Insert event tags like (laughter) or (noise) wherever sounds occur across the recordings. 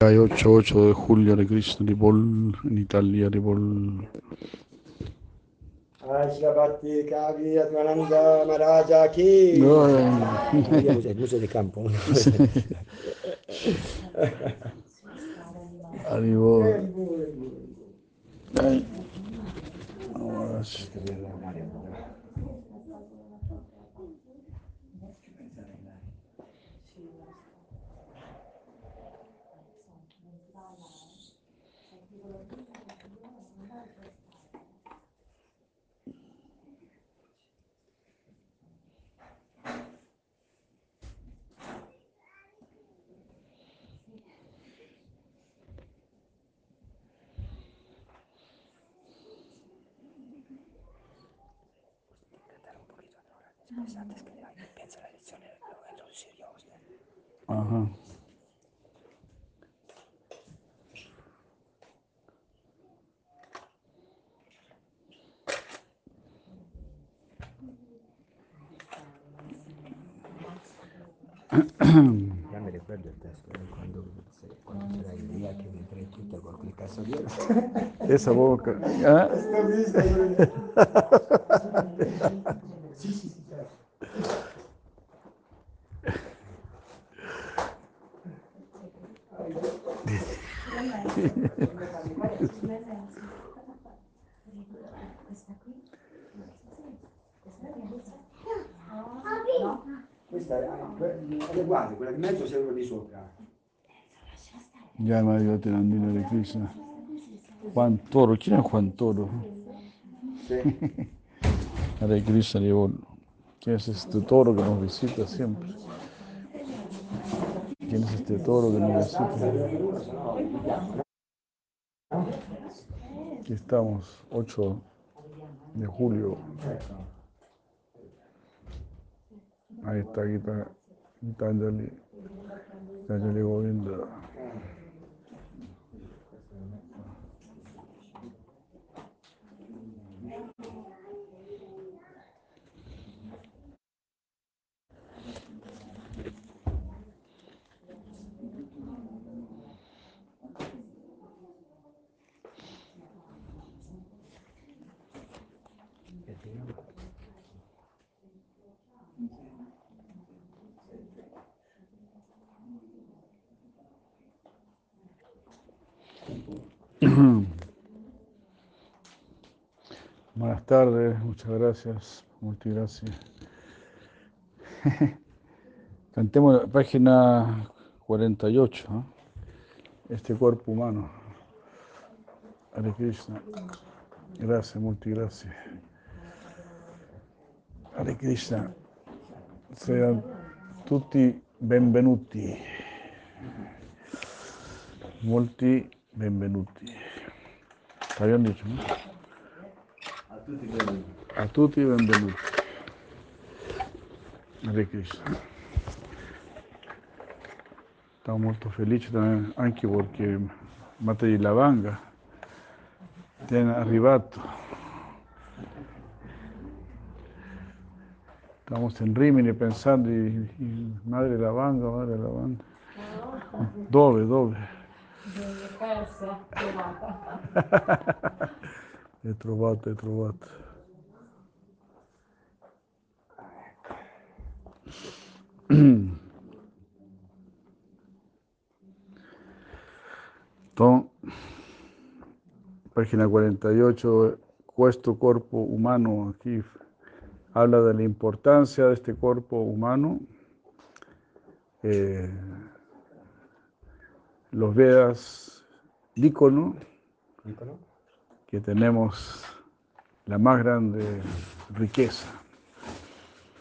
Hay 8, 8 de julio de Krishna di Bol, en Italia. El museo de campo. (laughs) Ay. Ahora Ajá. Ya me recuerdo cuando, se- cuando será el día que me entré Twitter con Esa boca. ¿Ah? (laughs) Sí, sí, sí. Claro. Questa è, uguale, quella di mezzo uno di sopra. Ya me dio Tirandino de Krishna. Juan Toro. ¿Quién es Juan Toro? Sì. Hare Krishna di. ¿Quién es este toro que nos visita siempre? ¿Quién es este toro que nos visita? Aquí estamos, 8 de julio. Ahí está Gita, Gitanjali, Gitanjali Govinda. Buenas tardes, muchas gracias, muchas gracias. (laughs) Cantemos la página 48, ¿no? este cuerpo humano. Hare Krishna. Gracias, muchas gracias. Hare Krishna. Sean tutti benvenuti. Molti benvenuti. Bien dicho, ¿no? A tutti quelli. A tutti benvenuti. Hare Krishna. Estamos molto también, anche perché Mate di Lavanga tiene arrivato. Estamos en Rimini pensando, Madre Lavanga, Madre Lavanga. Dove, dove? È trovato, è trovato. Entonces, página 48, questo cuerpo humano, aquí habla de la importancia de este cuerpo humano. Eh, los Vedas dicono Dicono? que tenemos la más grande riqueza.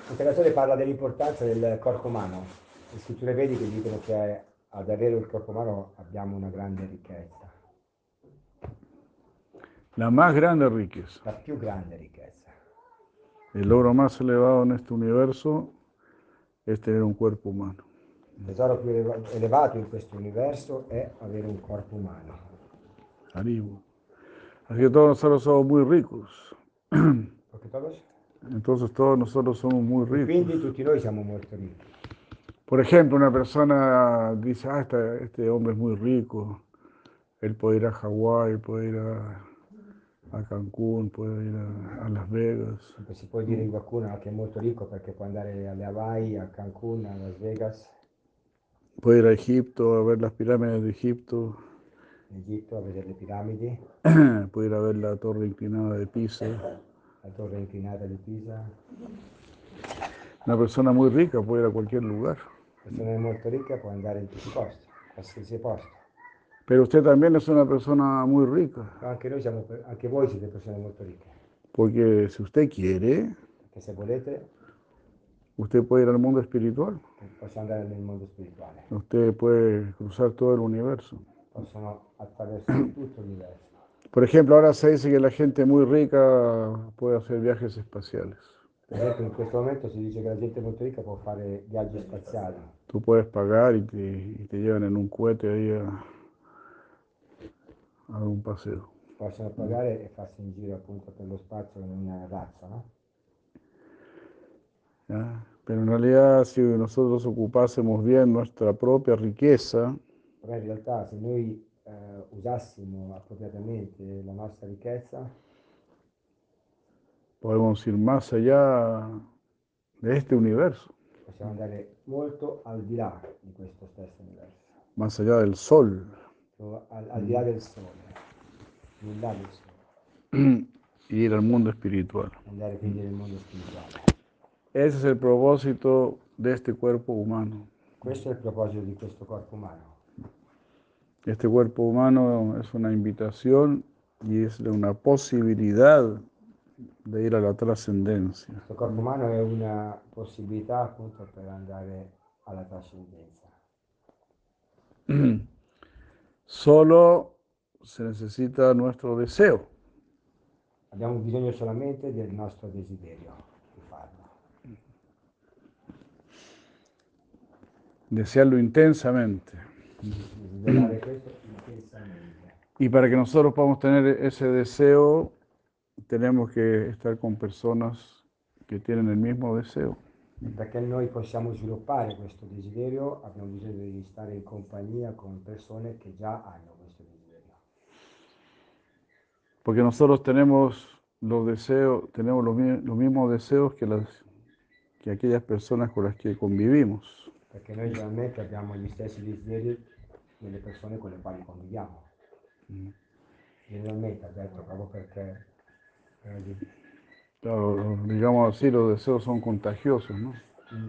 Il creatore parla dell'importanza del corpo umano. Le scritture vediche dicono che ad avere il corpo umano abbiamo una grande ricchezza, La más grande riqueza. la più grande ricchezza. El logro más elevado en este universo es tener un cuerpo humano. Il tesoro più eleva- elevato in questo universo è avere un corpo umano. Haribo. Así que todos nosotros somos muy ricos. Todos? Entonces todos nosotros somos muy E quindi ricos. tutti noi siamo molto ricchi. Por ejemplo, una persona dice, ah, este, este hombre es muy rico, él puede ir a Hawái, puede ir a, a Cancún, puede ir a, a Las Vegas. Sempre si può dire di qualcuno che è molto ricco perché può andare alle Hawaii, a Cancun, a Las Vegas, Puede ir a Egipto a ver las pirámides de Egipto, in Egitto a vedere le piramidi, (clears throat) puede ir a ver la torre inclinada de Pisa. la torre inclinata di Pisa. Una persona muy rica puede ir a cualquier lugar. La persona può andare in tutti i posti, qualsiasi posto. Pero usted también es una persona muy rica, Anche noi siamo, anche voi siete persone molto ricche, porque si usted quiere, perché se volete usted puede ir al mundo espiritual, andare nel mondo spirituale, usted puede cruzar todo el universo. tutto l'universo. Por ejemplo, ahora se dice que la gente muy rica puede hacer viajes espaciales. Per esempio in questo momento si dice che la gente molto ricca può fare viaggi spaziali, Tú puedes pagar y te, y te llevan en un cohete ahí a, a un paseo. possono pagare e farsi in giro appunto per lo spazio in una razza, no? ¿Ya? Pero en realidad, si nosotros ocupásemos bien nuestra propia riqueza, Però in realtà se noi eh, usassimo appropriatamente la nostra ricchezza, podemos ir más allá de este universo, possiamo andare molto al di là di questo stesso universo, más allá del sol. al, al di là del sole, in là del sole, (clears throat) y ir al mundo espiritual. andare quindi nel mondo spirituale. Ese es el propósito de este cuerpo humano. Questo è il proposito di questo corpo umano. Este cuerpo humano es una invitación y es una posibilidad de ir a la trascendencia. Questo corpo umano è una possibilità appunto per andare alla trascendenza. (clears throat) Solo se necesita nuestro deseo. Abbiamo bisogno solamente del nostro desiderio di farlo. Desearlo intensamente. Y para que nosotros podamos tener ese deseo, tenemos que estar con personas que tienen el mismo deseo. Perché noi possiamo sviluppare questo desiderio abbiamo bisogno di stare in compagnia con persone che già hanno questo desiderio. Porque nosotros tenemos los deseos, tenemos los mismos deseos que, las, que aquellas personas con las que convivimos. Perché noi generalmente abbiamo gli stessi desideri delle persone con le quali conviviamo. Generalmente ha detto proprio perché Claro, digamos así, los deseos son contagiosos, ¿no?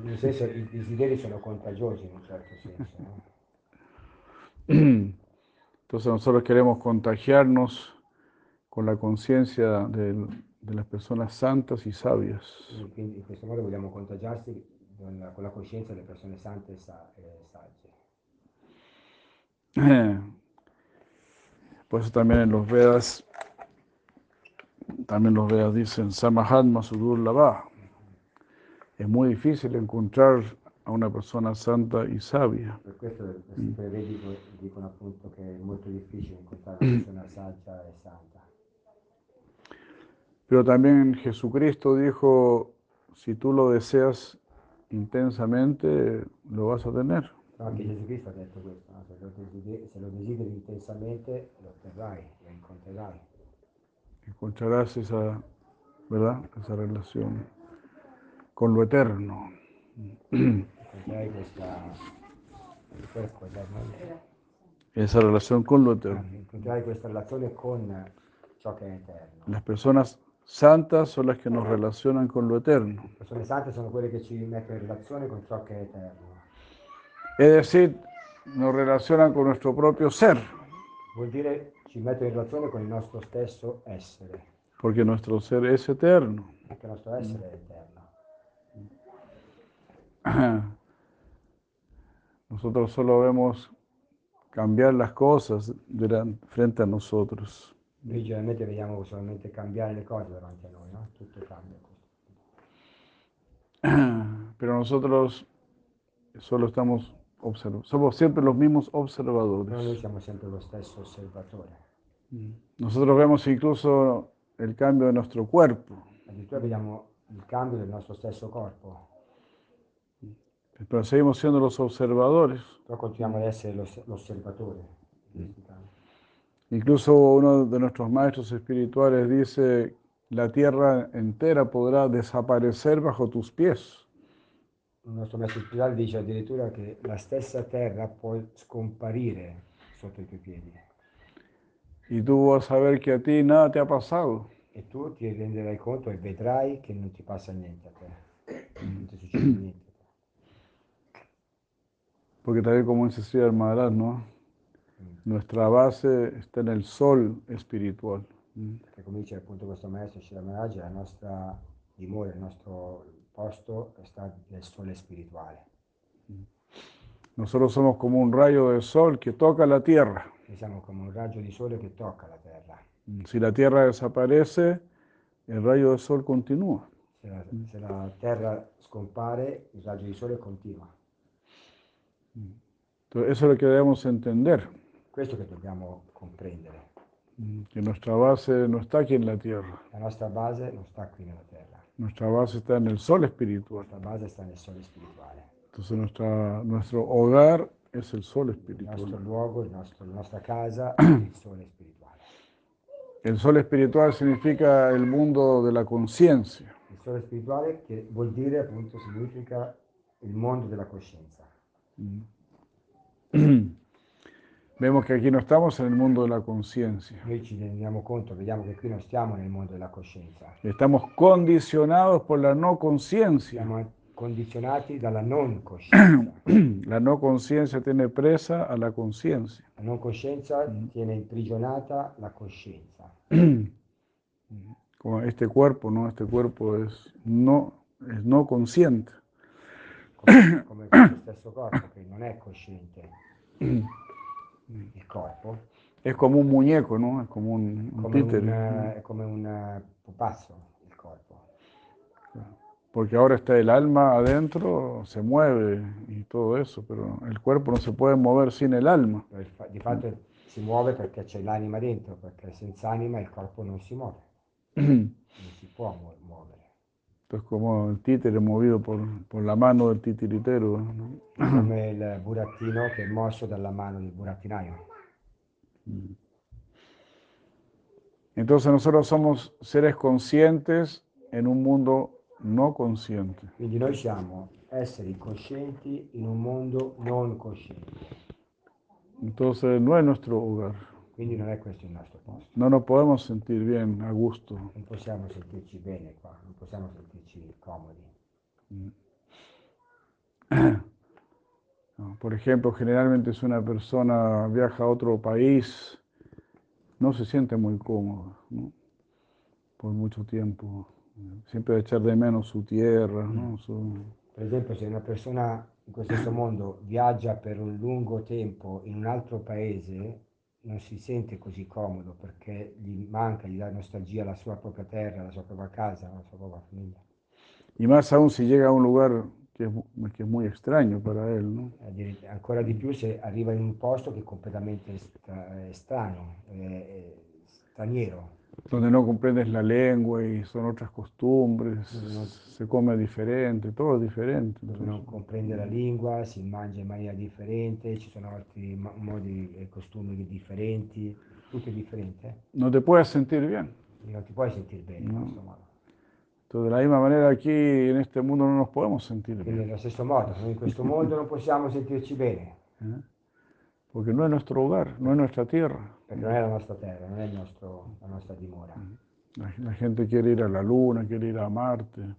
nel senso i desideri sono contagiosi in un certo senso. no? (clears throat) Entonces nosotros queremos contagiarnos con la conciencia del- de las personas santas y sabias. Quindi, quindi in con la, la coscienza delle persone sante e, sa- sagge. Por eso también en los Vedas, también los Vedas dicen Samahatma Sudur Lava. Es muy difícil encontrar a una persona santa y sabia. Per questo scritture vediche dicono appunto che è molto difficile incontrare una persona saggia e santa. Pero también Jesucristo dijo, si tú lo deseas intensamente, lo vas a tener. Anche Gesù ha detto questo, no? se, lo desideri, se lo desideri intensamente lo otterrai, lo incontrerai. Encontrarás esa, ¿verdad? Esa relación con lo eterno. Incontrerai questa, questo eterno. Esa relación con lo Ah, eterno. Incontrerai questa relazione con ciò che è eterno. Las personas santas son las que nos relacionan con lo eterno. Es decir, nos relacionan con nuestro propio ser, Vuol dire ci mettono in relazione con il nostro stesso essere, porque nuestro ser es eterno. perché il nostro essere è eterno. (clears throat) Nosotros solo vemos cambiar las cosas frente a nosotros. Noi generalmente vediamo solamente cambiare le cose davanti a noi, no? Tutto cambia. a questo. (clears throat) Pero nosotros solo estamos observando, somos siempre los mismos Però noi observadores. siamo sempre lo stesso osservatore. Nosotros vemos incluso el cambio de nuestro cuerpo, Addirittura vediamo il cambio del nostro stesso corpo, pero seguimos siendo los observadores. però continuiamo ad essere l'os- di questi campi. Incluso uno de nuestros maestros espirituales dice, la tierra entera podrá desaparecer bajo tus pies. Il nostro maestro spirituale dice addirittura che la stessa terra può scomparire sotto i tuoi piedi Y tú vas a ver que a ti nada te ha pasado. e tu ti renderai conto e vedrai che non ti passa niente a te, non ti succede niente. te. Porque también como dice Sri Maharaj, ¿no? Nuestra base está en el sol espiritual. ¿Mm? Perché come dice appunto questo maestro Shira Maharaj, la nostra dimora, il nostro posto sta nel sole spirituale. Nosotros somos como un rayo de sol que toca la tierra. Noi siamo come un raggio di sole che tocca la terra. Mm, Si la tierra desaparece, el rayo de sol continúa. Se la, se la terra scompare, il raggio di sole continua. Entonces, eso es lo que debemos entender, Questo che dobbiamo comprendere. mm, que nuestra base no está aquí en la tierra, La nostra base non sta qui nella terra, nuestra base está en el sol espiritual. la nostra base sta nel sole spirituale. Entonces nuestra, nuestro hogar es el sol espiritual. luogo, il nostro- la nostra casa è (clears throat) il sole spirituale. El sol espiritual significa el mundo de la conciencia. Il sole spirituale che vuol dire appunto significa il mondo della coscienza. (clears throat) Vemos que aquí no estamos en el mundo de la conciencia. Noi ci rendiamo conto, vediamo che qui non stiamo nel mondo della coscienza, Estamos condicionados por la no conciencia. siamo condizionati dalla non coscienza. (clears throat) La no conciencia tiene presa a la conciencia. La non coscienza tiene imprigionata la coscienza. (clears throat) Como este cuerpo, ¿no? Este cuerpo es no, es no consciente. come, come (clears throat) questo stesso corpo che non è cosciente. Corpo Es como un muñeco, ¿no? Es como un, un come títere. eh, è come un pupazzo, il corpo. Porque ahora está el alma adentro, se mueve y todo eso, pero el cuerpo no se puede mover sin el alma. Di fatto si muove perché c'è l'anima dentro, perché senza anima il corpo non si muove, (clears throat) non si può mu- muovere. Entonces, como el títere movido por, por la mano del titiritero. ¿no? Come il burattino che è mosso dalla mano del burattinaio. Entonces, nosotros somos seres conscientes en un mundo no consciente. Quindi noi siamo esseri coscienti in un mondo non cosciente. Entonces, no es nuestro hogar. Quindi non è questo il nostro posto. No nos podemos sentir bien, a gusto. Non possiamo sentirci bene qua, non possiamo sentirci comodi. ¿no? Por ejemplo, generalmente si una persona viaja a otro país, no se siente muy cómodo, ¿no? Por mucho tiempo. Siempre va a echar de menos su tierra, ¿no? Su- Per esempio, se una persona in questo mondo viaggia per un lungo tempo in un altro paese, non si sente così comodo perché gli manca, gli dà nostalgia la sua propria terra, la sua propria casa, la sua propria famiglia. Y más aún si llega a un lugar que es, mu- que es muy extraño para él, ¿no? Ancora di più se arriva in un posto che è completamente stra- è strano, è- è straniero, Donde no comprendes la lengua y son otras costumbres, No. se come diferente, todo es diferente. dove non comprende la lingua, si mangia in maniera differente, ci sono altri modi e costumi differenti, tutto è differente. no te puedes sentir bien. Non ti puoi sentire bene in No. modo. Entonces, de la misma manera aquí en este mundo no nos podemos sentir bien, nello stesso modo, in questo mondo non possiamo sentirci bene, ¿eh? porque no es nuestro hogar, no es nuestra tierra. Perché non è la nostra terra, non è il nostro- la nostra dimora. La, la gente quiere ir a la luna, quiere ir a Marte,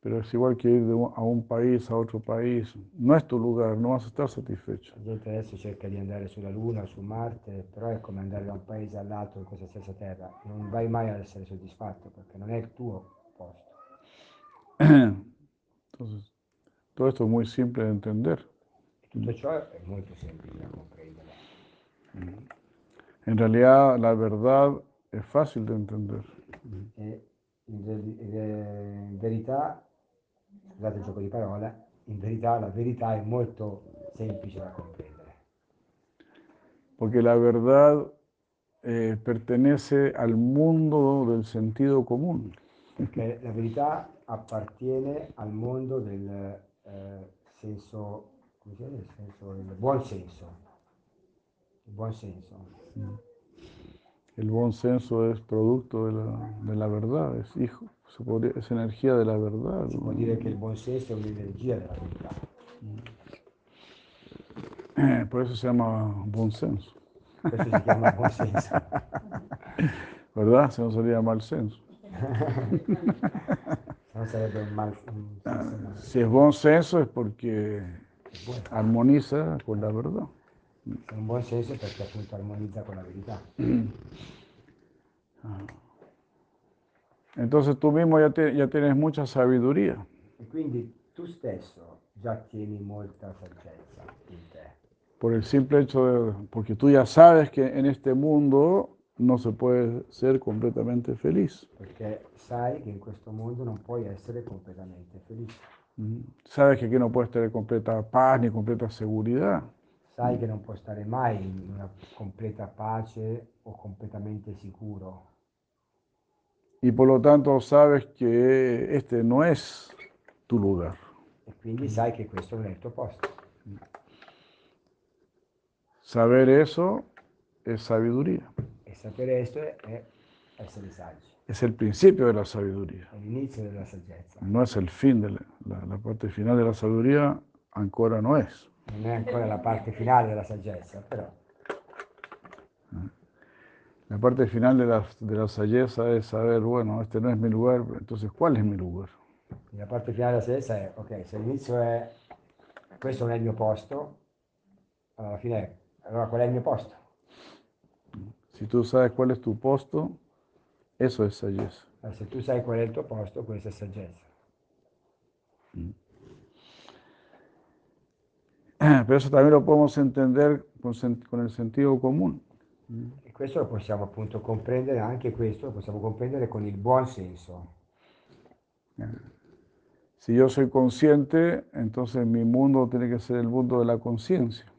pero es igual que ir un- a un país a otro país. No es tu lugar, no vas a estar satisfecho. La gente adesso cerca di andare sulla Luna su Marte, però è come andare da un paese all'altro in questa stessa terra. Non vai mai ad essere soddisfatto perché non è il tuo posto. (clears throat) Entonces, todo esto es muy simple de entender. E tutto ciò è molto semplice da comprendere. En realidad, la verdad es fácil de entender. In, eh, in verità, scusate il gioco di parole, in verità la verità è molto semplice da comprendere. Porque la verdad eh, pertenece al mundo del sentido común. Perché (laughs) la verità appartiene al mondo del eh, senso, come si dice? Senso, buon senso. Il buon senso. El buen senso es producto de la, de la verdad, es hijo, se podría- es energía de la verdad. ¿no? dire che il buon senso è un'energia della verità. (clears throat) Eh, Por eso se llama buen senso, Questo si chiama buon senso. (laughs) ¿verdad? Si no sería mal senso. (laughs) Se no mal male. Si es buen senso es porque armoniza con la verdad. Un buon senso perché appunto armonizza con la verità. (clears throat) Entonces tú mismo ya, te- ya tienes mucha sabiduría. E quindi tu stesso già tieni molta saggezza in te. Por el simple hecho de, porque tú ya sabes que en este mundo no se puede ser completamente feliz. Perché sai che in questo mondo non puoi essere completamente felice. Mm. Sabes que aquí no puedes tener completa paz ni completa seguridad. Sai che non puoi stare mai in una completa pace o completamente sicuro. Y por lo tanto sabes que este no es tu lugar. E quindi sai che questo non è il tuo posto. Saber eso es sabiduría. E sapere questo è essere saggi. Es el principio de la sabiduría. È l'inizio della saggezza. No es el fin de la, la- la parte final de la sabiduría, ancora no es. Non è ancora la parte finale della saggezza, però La parte final de la, de la saggezza es saber, bueno, este no es mi lugar, entonces ¿cuál es mi lugar? la parte finale della saggezza è, ok, se l'inizio è questo non è il mio posto, alla fine è, allora qual è il mio posto? Si tú sabes cuál es tu posto, eso es saggezza. Se tu sai qual è il tuo posto, questa è saggezza. (clears throat) Pero eso también lo podemos entender con, el sentido común. E questo lo possiamo appunto comprendere, anche questo lo possiamo comprendere con il buon senso. Si yo soy consciente, entonces mi mundo tiene que ser el mundo de la conciencia.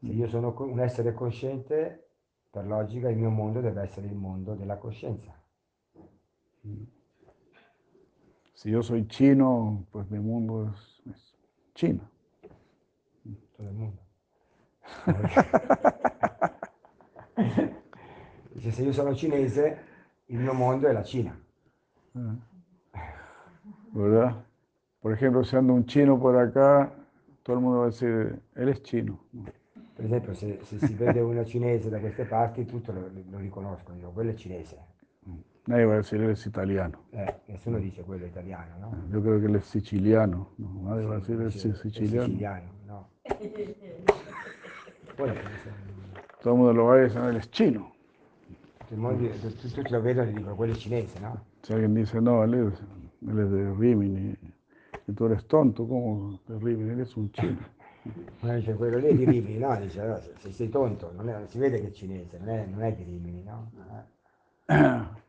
Se io sono un essere cosciente, per logica il mio mondo deve essere il mondo della coscienza. Si yo soy chino, pues mi mundo es, es Tutto il mondo. Dice, se io sono cinese, il mio mondo è la Cina. ¿Verdad? Por ejemplo, si anda un chino por acá, todo el mundo va a decir, él es chino. Per esempio, se, se si vede uno cinese da queste parti, tutti lo, lo riconoscono, dicono, quello è cinese. Nadie va a decir, él es italiano. Eh, nessuno dice quello è italiano, no? Yo creo que él es siciliano. ¿no? Nadie va a decir, él es siciliano. siciliano, no. Eh, Todo el mundo lo va a decir, "No, él es chino. tutti, i mondi- tutti- tutti lo vedono e dicono, quello è cinese, no? Si alguien dice, no, él es, él es de Rimini, y tú eres tonto, ¿cómo de Rimini? Él es un chino. (laughs) Uno dice, quello lì è di Rimini, no? Dice, no, se, se sei tonto, non, è- si vede che è cinese, non è, non è di Rimini, no? (clears throat)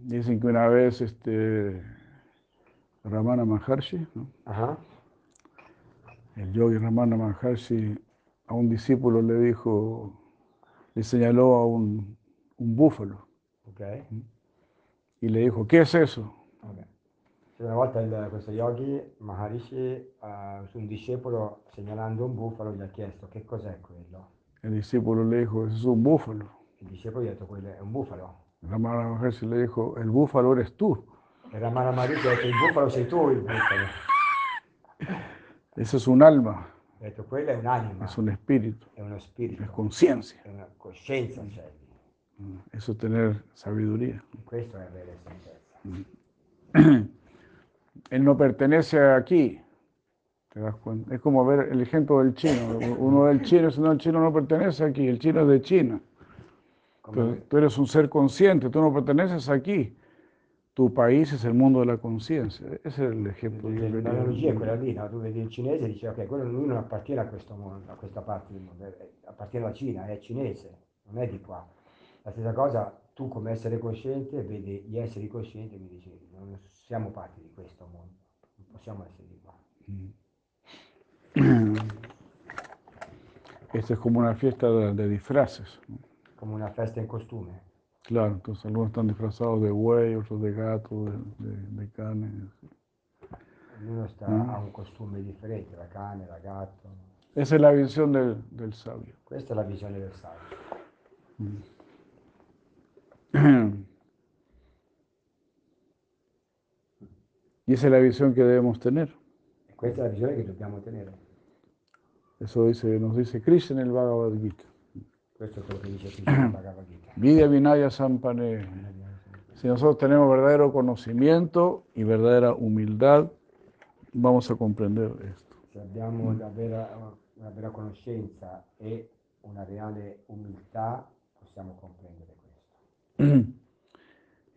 Dicen que una vez este, Ramana Maharshi, ¿no? Ah, el yogi Ramana Maharshi, a un discípulo le dijo, le señaló a un, un búfalo y le dijo, ¿qué es eso? Una volta il- questo yogi Maharishi a un discepolo segnalando un bufalo gli ha chiesto che cos'è quello. El discípulo le dijo, es un búfalo. Il discepolo gli ha detto quello è un bufalo. Ramana Maharshi le dijo, el búfalo eres tú. E Ramana Maharishi ha detto il bufalo sei tu il bufalo. Eso es un alma, detto quello è un'anima, es un espíritu, è uno es conciencia. è una coscienza c'è lì. Eso es tener sabiduría. Questo è avere saggezza. Él no pertenece aquí. ¿Te das cuenta? Es como ver el ejemplo del chino. Uno del chino, si no, el chino no pertenece aquí, el chino es de China. Tú, tú eres un ser consciente, tú no pertenenes aquí. Tu país es el mundo de la conciencia. Ese es el ejemplo. que quería L'analogia è quella lì, no? tu vedi il cinese e dici ok, quello lui non appartiene a questo mondo, a questa parte del mondo, è- appartiene alla Cina, è cinese, non è di qua. La stessa cosa, tu come essere cosciente vedi gli esseri coscienti e mi dici non siamo parte di questo mondo, non possiamo essere di qua. (clears throat) Esta es como una fiesta de, de disfraces. ¿no? Come una festa in costume. Claro, entonces algunos están disfrazados de buey, otros de gato, de, de- de carne. Ognuno sta, Mm. ha un costume differente, la cane, la gatto. Esa es la visión del, del sabio. Questa è la visione del saggio. (clears throat) Y esa es la visión que debemos tener. Questa è la visione che dobbiamo tenere. Eso dice, nos dice Krishna en el Bhagavad Gita. Questo è quello che dice. Vidya Vinaya Sampane. Si nosotros tenemos verdadero conocimiento y verdadera humildad, vamos a comprender esto. Se abbiamo una vera, una vera conoscenza e una reale umiltà, possiamo comprendere questo.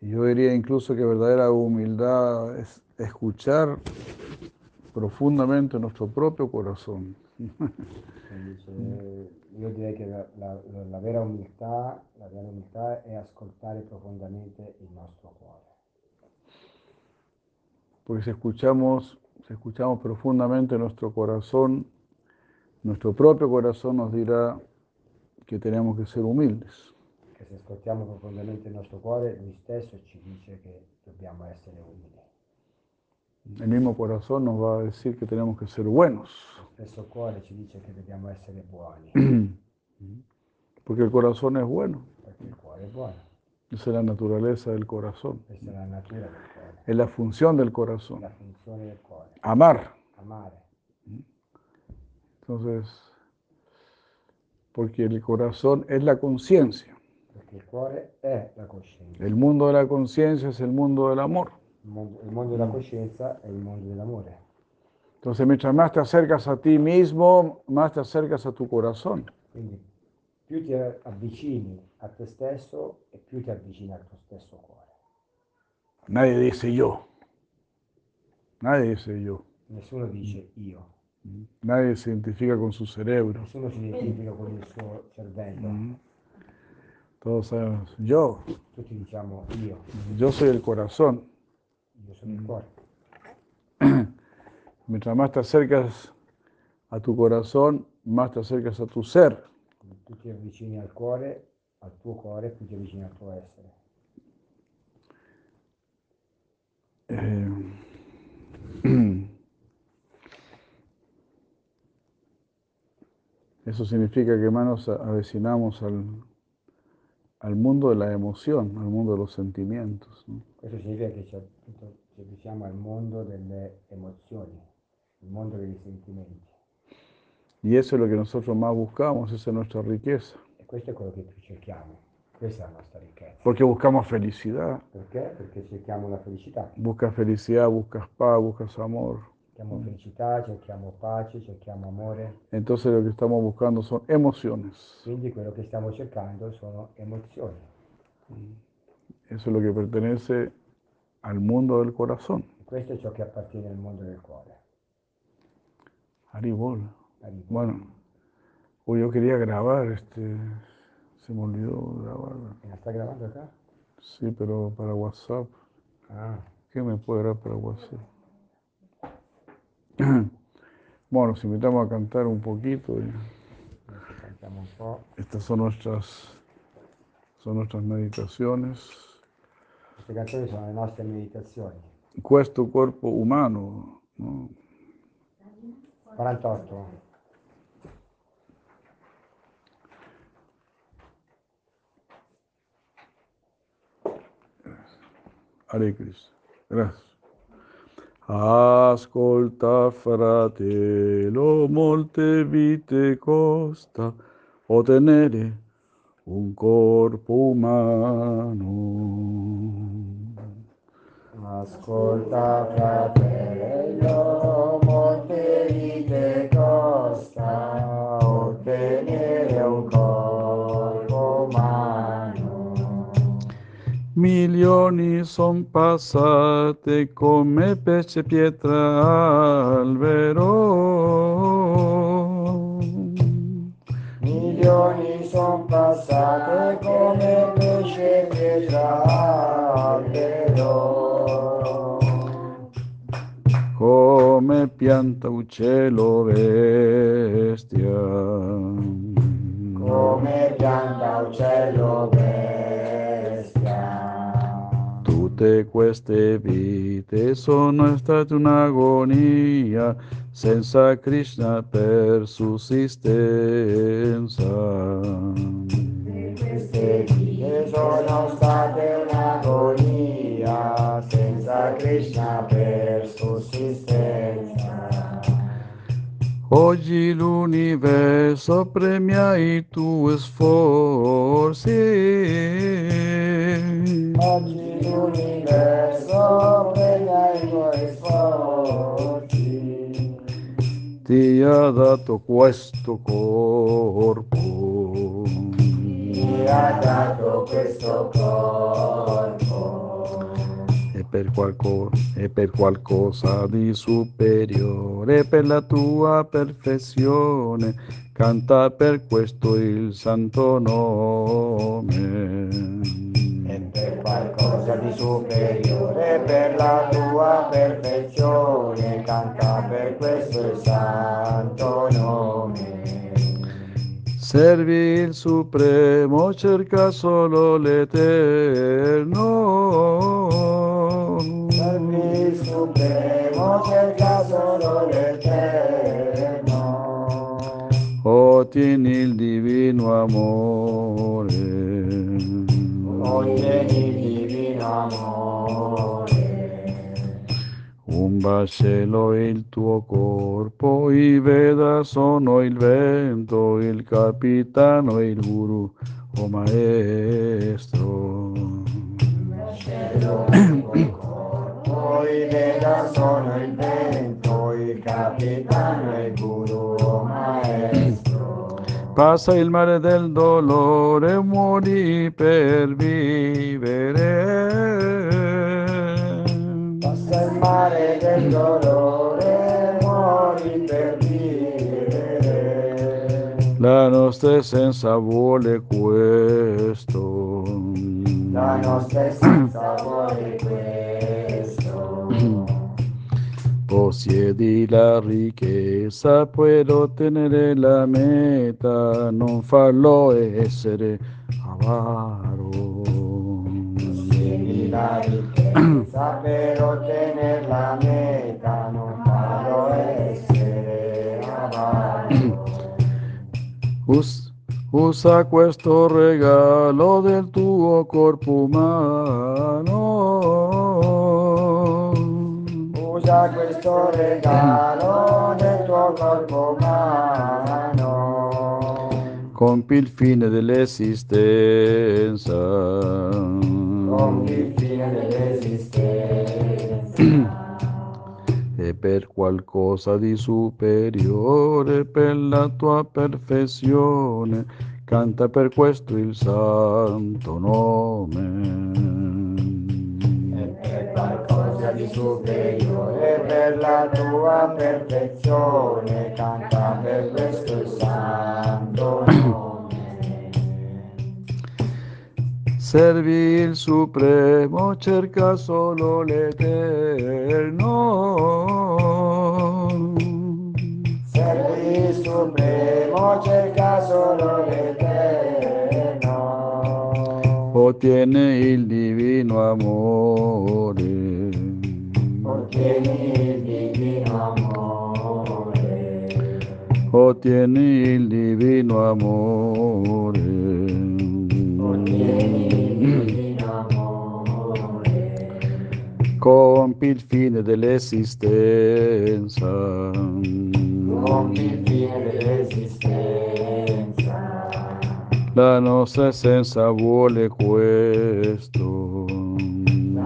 (clears throat) Yo diría incluso que verdadera humildad es escuchar profundamente nuestro propio corazón. Io direi che la, la- la vera umiltà, la reale umiltà è ascoltare profondamente il nostro cuore. Porque si escuchamos, si escuchamos profundamente nuestro corazón, nuestro propio corazón nos dirá que tenemos que ser humildes. Che se ascoltiamo profondamente il nostro cuore, lui stesso ci dice che dobbiamo essere umili. El mismo corazón nos va a decir que tenemos que ser buenos. Lo stesso cuore ci dice che dobbiamo essere buoni, (clears throat) Porque el corazón es bueno. perché il cuore è buono. Esa es la naturaleza del corazón. Questa è la natura del cuore, Es la función del corazón. la funzione del cuore, Amar. amare. Entonces, porque el corazón es la conciencia. Il cuore è la coscienza. El mundo de la conciencia es el mundo del amor. Il mondo, della coscienza è il mondo dell'amore. Entonces, mientras más te acercas a ti mismo, más te acercas a tu corazón. Quindi più ti avvicini a te stesso e più ti avvicini al tuo stesso cuore. Nadie dice yo. Nadie dice yo. Nessuno dice io, Nadie se identifica con su cerebro. nessuno si identifica con il suo cervello. Todos sabemos, yo, Tutti diciamo io, yo soy el corazón. Cuore. (clears throat) Mientras más te acercas a tu corazón, más te acercas a tu ser. Più ti avvicini al cuore, al tuo cuore, più ti avvicini al tuo essere. Eh, (clears throat) Eso significa que más nos avecinamos al, al mundo de la emoción, al mundo de los sentimientos. ¿no? Questo significa che ci, appunto, ci avviciniamo al mondo delle emozioni, il mondo dei sentimenti. Y eso es lo que nosotros más buscamos, esa es nuestra riqueza. E questo è quello che più cerchiamo. Questa è la nostra ricchezza. Porque buscamos felicidad. Perché? Perché cerchiamo la felicità. Buscas felicidad, buscas paz, buscas amor. Amore. Entonces lo que estamos buscando son emociones. Quindi quello che stiamo cercando sono emozioni. Eso es lo que pertenece al mundo del corazón. Questo è ciò che appartiene al mondo del cuore. Haribol. Arrivo. Bueno, hoy yo quería grabar, este, se me olvidó grabar. ¿La sta gravando acá? Sí, pero para WhatsApp. Ah, ¿Qué me puede dar para WhatsApp? (clears throat) Bueno, los invitamos a cantar un poquito. po'. estas son nuestras, son nuestras meditaciones. Meditazioni. Questo cuerpo humano, ¿no? 48. Hare Krishna. Gracias. Ascolta, fratello, molte vite costa ottenere un corpo umano. Ascolta fratello, Milioni son passate come pesce pietra al vero. Milioni son passate come pesce pietra al vero. come pianta uccello bestia. Come pianta uccello bestia. Tu te queste vite sono state un'agonia senza Krishna per sussistenza. Queste vite sono state un'agonia senza Krishna per sussistenza. Oggi l'universo premia i tuoi sforzi. Oggi l'universo prega i tuoi sforzi. Ti ha dato questo corpo. Ti ha dato questo corpo. Per, qualco- e per qualcosa di superiore, per la tua perfezione, canta per questo il santo nome. E per qualcosa di superiore, per la tua perfezione, canta per questo il santo nome. Servi il Supremo, cerca solo l'Eterno. Il Supremo, cerca solo l'Eterno. Ottieni il divino amore. Ottieni il divino amore. Un vascello il tuo corpo, i Veda sono il vento, il capitano il guru, o maestro. Poi Veda sono il vento, il capitano e il guru o maestro. Passa il mare del dolore, muori per vivere. Passa il mare del dolore, muori per vivere. La nostra essenza vuole questo. La nostra essenza vuole questo. Possiedi la ricchezza, puoi ottenere la meta, non farlo essere avaro. Possiedi la ricchezza per ottenere la meta, non farlo essere avaro. (clears throat) Us- usa questo regalo del tuo corpo umano. Usa questo regalo del tuo corpo umano. Compi il fine dell'esistenza. Compi il fine dell'esistenza. (clears throat) E per qualcosa di superiore, per la tua perfezione, canta per questo il santo E nome. per qualcosa di superiore, per la tua perfezione, canta per questo il santo nome. Servi il Supremo, cerca solo l'Eterno. Servi il Supremo, cerca solo l'Eterno. Ottiene il divino amore. Ottieni il divino amore. Ottieni il divino amore. Ottieni il divino amore. Compi il fine dell'esistenza. Compi il fine dell'esistenza. La nostra essenza vuole questo.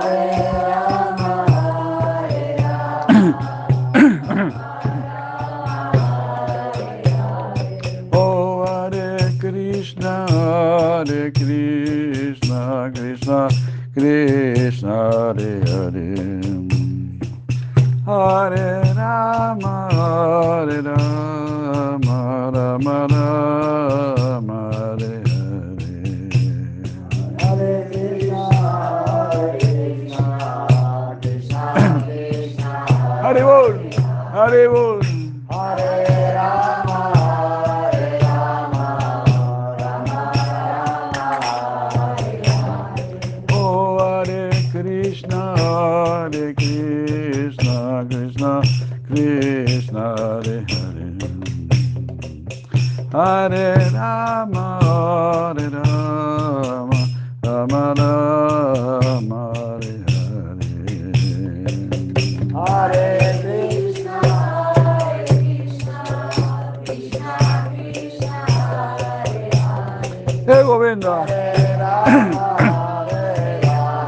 (coughs) Oh, Krishna Hare Hare. Hare Rama Hare Rama Rama Rama Hare Bol Hare Rama, Hare Rama, Rama Rama, Hare Hare. Oh Hare Krishna Hare Krishna Krishna Krishna Hare Hare Hare Rama Hare Rama Hare. Govinda Hare Hare Hare Hare.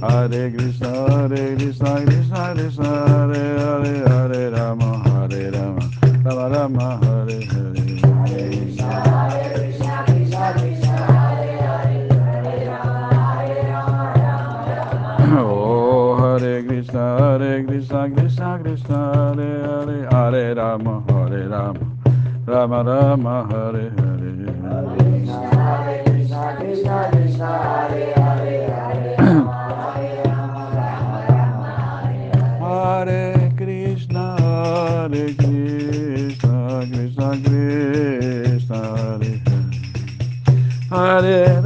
Hare Krishna Hare Krishna Krishna Krishna Hare Hare Hare Rama Hare Rama Rama Rama Hare Hare Oh Hare Krishna Hare Krishna Krishna Krishna Hare Hare Hare Rama Hare Rama Rama Rama Hare Hare Hare Krishna Hare Krishna Krishna Krishna Hare Hare Hare Rama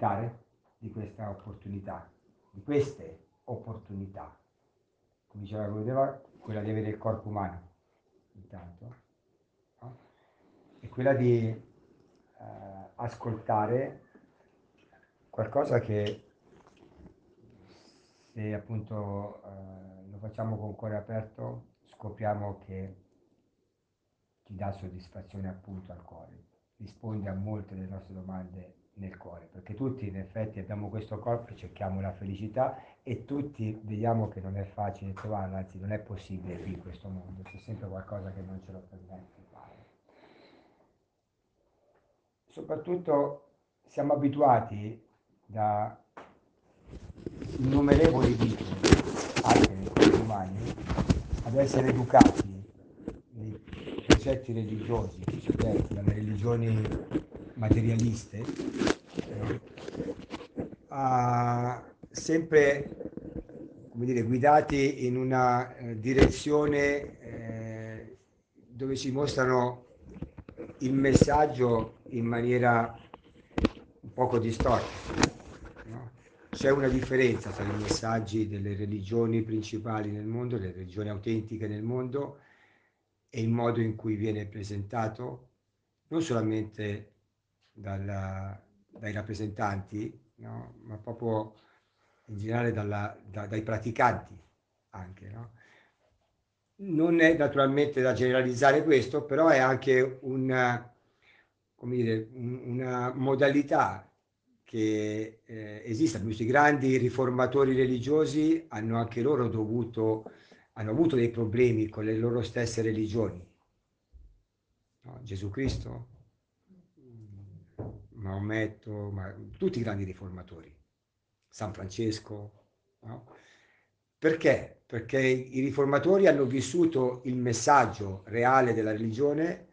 Approfittare di questa opportunità, di queste opportunità, come diceva Gurudeva, quella di avere il corpo umano, intanto, no? e quella di eh, ascoltare qualcosa che se appunto eh, lo facciamo con cuore aperto scopriamo che ti dà soddisfazione appunto al cuore, risponde a molte delle nostre domande nel cuore, perché tutti in effetti abbiamo questo corpo e cerchiamo la felicità e tutti vediamo che non è facile trovarla, anzi non è possibile qui in questo mondo, c'è sempre qualcosa che non ce lo permette. Soprattutto siamo abituati da innumerevoli vite, anche nei corpi umani, ad essere educati nei precetti religiosi dalle religioni materialiste, eh, sempre come dire, guidati in una eh, direzione eh, dove ci mostrano il messaggio in maniera un poco distorte. No? C'è una differenza tra i messaggi delle religioni principali nel mondo, le religioni autentiche nel mondo, e il modo in cui viene presentato, non solamente dalla, dai rappresentanti, no? ma proprio in generale dalla, da, dai praticanti anche. No? Non è naturalmente da generalizzare questo, però è anche una, dire, una modalità che eh, esiste. Questi grandi riformatori religiosi hanno anche loro dovuto, hanno avuto dei problemi con le loro stesse religioni. No? Gesù Cristo, Maometto, ma tutti i grandi riformatori, San Francesco. No? Perché? Perché i riformatori hanno vissuto il messaggio reale della religione,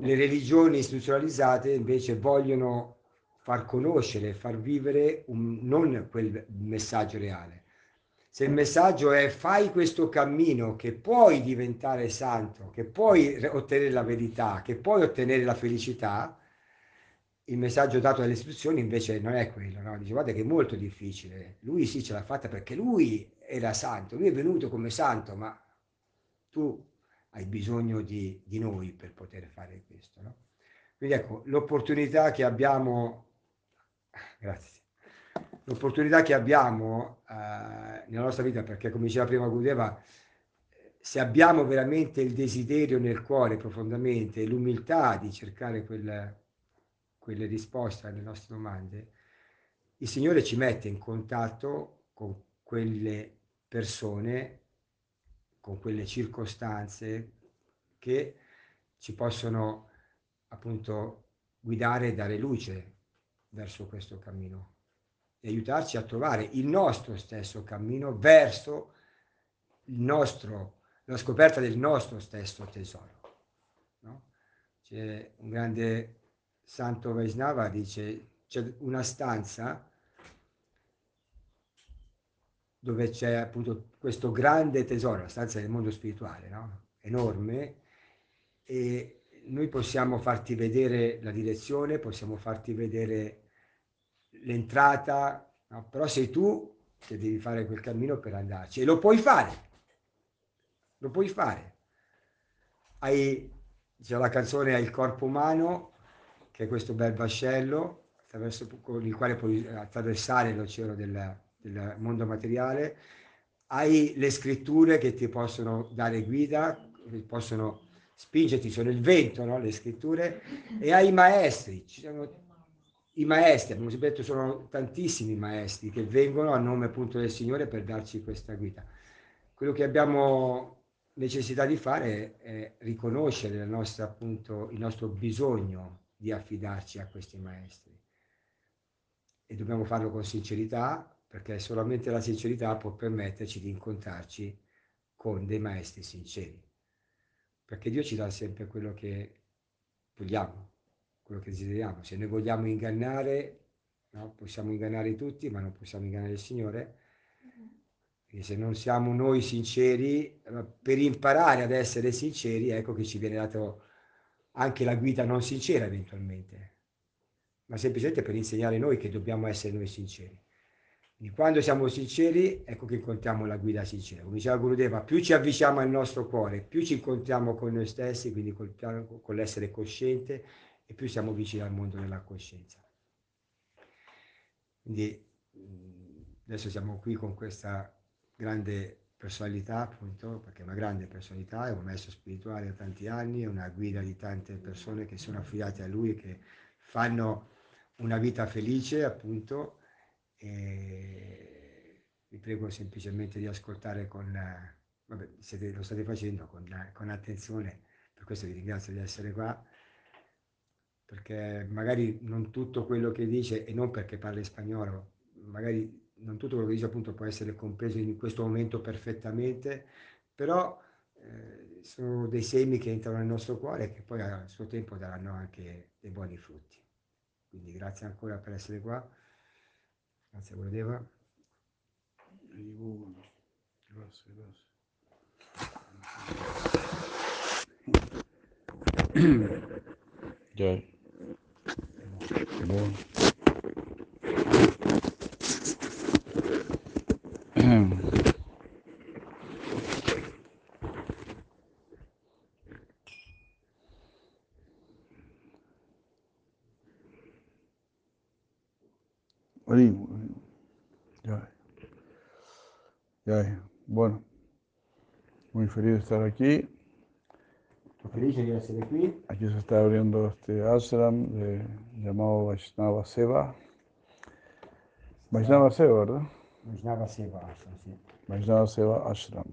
le religioni istituzionalizzate invece vogliono far conoscere, far vivere un, non quel messaggio reale. Se il messaggio è fai questo cammino che puoi diventare santo, che puoi ottenere la verità, che puoi ottenere la felicità, il messaggio dato dalle istituzioni invece non è quello, no? dice guarda che è molto difficile, lui sì ce l'ha fatta perché lui era santo, lui è venuto come santo, ma tu hai bisogno di, di noi per poter fare questo. No? Quindi ecco, l'opportunità che abbiamo, (laughs) grazie, l'opportunità che abbiamo eh, nella nostra vita, perché come diceva prima Gudeva, se abbiamo veramente il desiderio nel cuore profondamente, l'umiltà di cercare quel, quelle risposte alle nostre domande, il Signore ci mette in contatto con quelle persone, con quelle circostanze che ci possono appunto guidare e dare luce verso questo cammino e aiutarci a trovare il nostro stesso cammino verso il nostro, la scoperta del nostro stesso tesoro. No? C'è un grande Santo Vaisnava dice c'è una stanza dove c'è appunto questo grande tesoro, la stanza del mondo spirituale, no? enorme, e noi possiamo farti vedere la direzione, possiamo farti vedere l'entrata, no? però sei tu che devi fare quel cammino per andarci e lo puoi fare, lo puoi fare. Hai, c'è la canzone Hai il corpo umano, che è questo bel vascello con il quale puoi attraversare l'oceano del, del mondo materiale, hai le scritture che ti possono dare guida, che possono spingerti, sono il vento, no? le scritture, e hai i maestri, i maestri, abbiamo sempre detto sono tantissimi maestri che vengono a nome appunto del Signore per darci questa guida. Quello che abbiamo necessità di fare è, riconoscere appunto, il nostro bisogno di affidarci a questi maestri. E dobbiamo farlo con sincerità, perché solamente la sincerità può permetterci di incontrarci con dei maestri sinceri. Perché Dio ci dà sempre quello che vogliamo, quello che desideriamo. Se noi vogliamo ingannare, no? possiamo ingannare tutti, ma non possiamo ingannare il Signore. E se non siamo noi sinceri, per imparare ad essere sinceri, ecco che ci viene dato anche la guida non sincera eventualmente, ma semplicemente per insegnare noi che dobbiamo essere noi sinceri. Quindi quando siamo sinceri, ecco che incontriamo la guida sincera. Come diceva Gurudeva, più ci avviciniamo al nostro cuore, più ci incontriamo con noi stessi, quindi col, con l'essere cosciente, e più siamo vicini al mondo della coscienza. Quindi adesso siamo qui con questa grande personalità, appunto, perché è una grande personalità, è un maestro spirituale da tanti anni, è una guida di tante persone che sono affidate a lui che fanno una vita felice, appunto, e vi prego semplicemente di ascoltare con, vabbè, siete, lo state facendo con, con attenzione, per questo vi ringrazio di essere qua, perché magari non tutto quello che dice, e non perché parla spagnolo, magari non tutto quello che dice appunto può essere compreso in questo momento perfettamente, però eh, sono dei semi che entrano nel nostro cuore e che poi a suo tempo daranno anche dei buoni frutti. Quindi grazie ancora per essere qua, grazie Guardeva. Grazie, grazie. Già. Buono. Ya. Ya. Bueno. Muy feliz de estar aquí. Aquí se está abriendo este ashram eh, llamado Vaishnava Seva. Vaishnava Seva, ¿verdad? Vaishnava Seva Ashram, sì. Vaishnava Seva Ashram.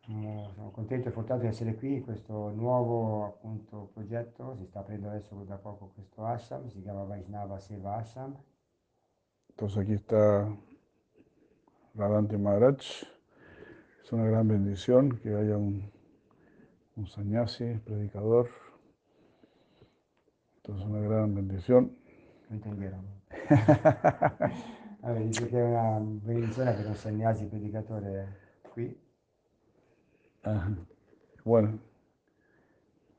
Sono, sono contento e fortunato di essere qui in questo nuovo appunto progetto. Si sta aprendo adesso da poco questo ashram, si chiama Vaishnava Seva Ashram. Entonces aquí está Radhanti Maharaj. Es una gran bendición que haya un, un sannyasi, predicador. Entonces una gran bendición. Lo intendieron. (laughs) Allora, dice che è una benedizione per un sannyasi predicatore qui. Ajá. Bueno,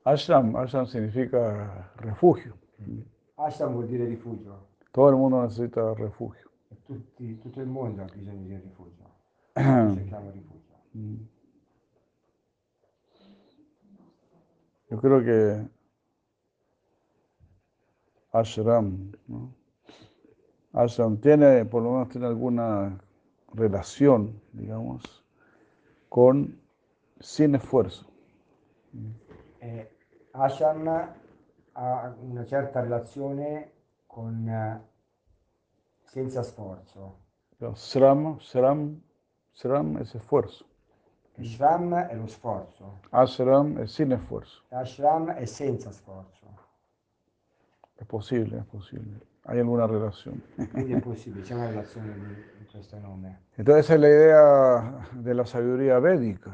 ashram, ashram significa refugio. Ashram vuol dire rifugio. Todo el mundo necesita refugio. Tutti- tutto il mondo ha bisogno di un rifugio. (clears throat) Cerchiamo rifugio. Yo creo que ashram, ¿no? Ashram tiene, por lo menos tiene alguna relación, digamos, con sin esfuerzo. E ashram ha una certa relazione con eh, senza sforzo. Sram, sram, sram es esfuerzo. Shram è lo sforzo, Ashram es sin esfuerzo. ashram è senza sforzo. Es posible, es posible. Hay alguna relación. Entonces esa es la idea de la sabiduría védica,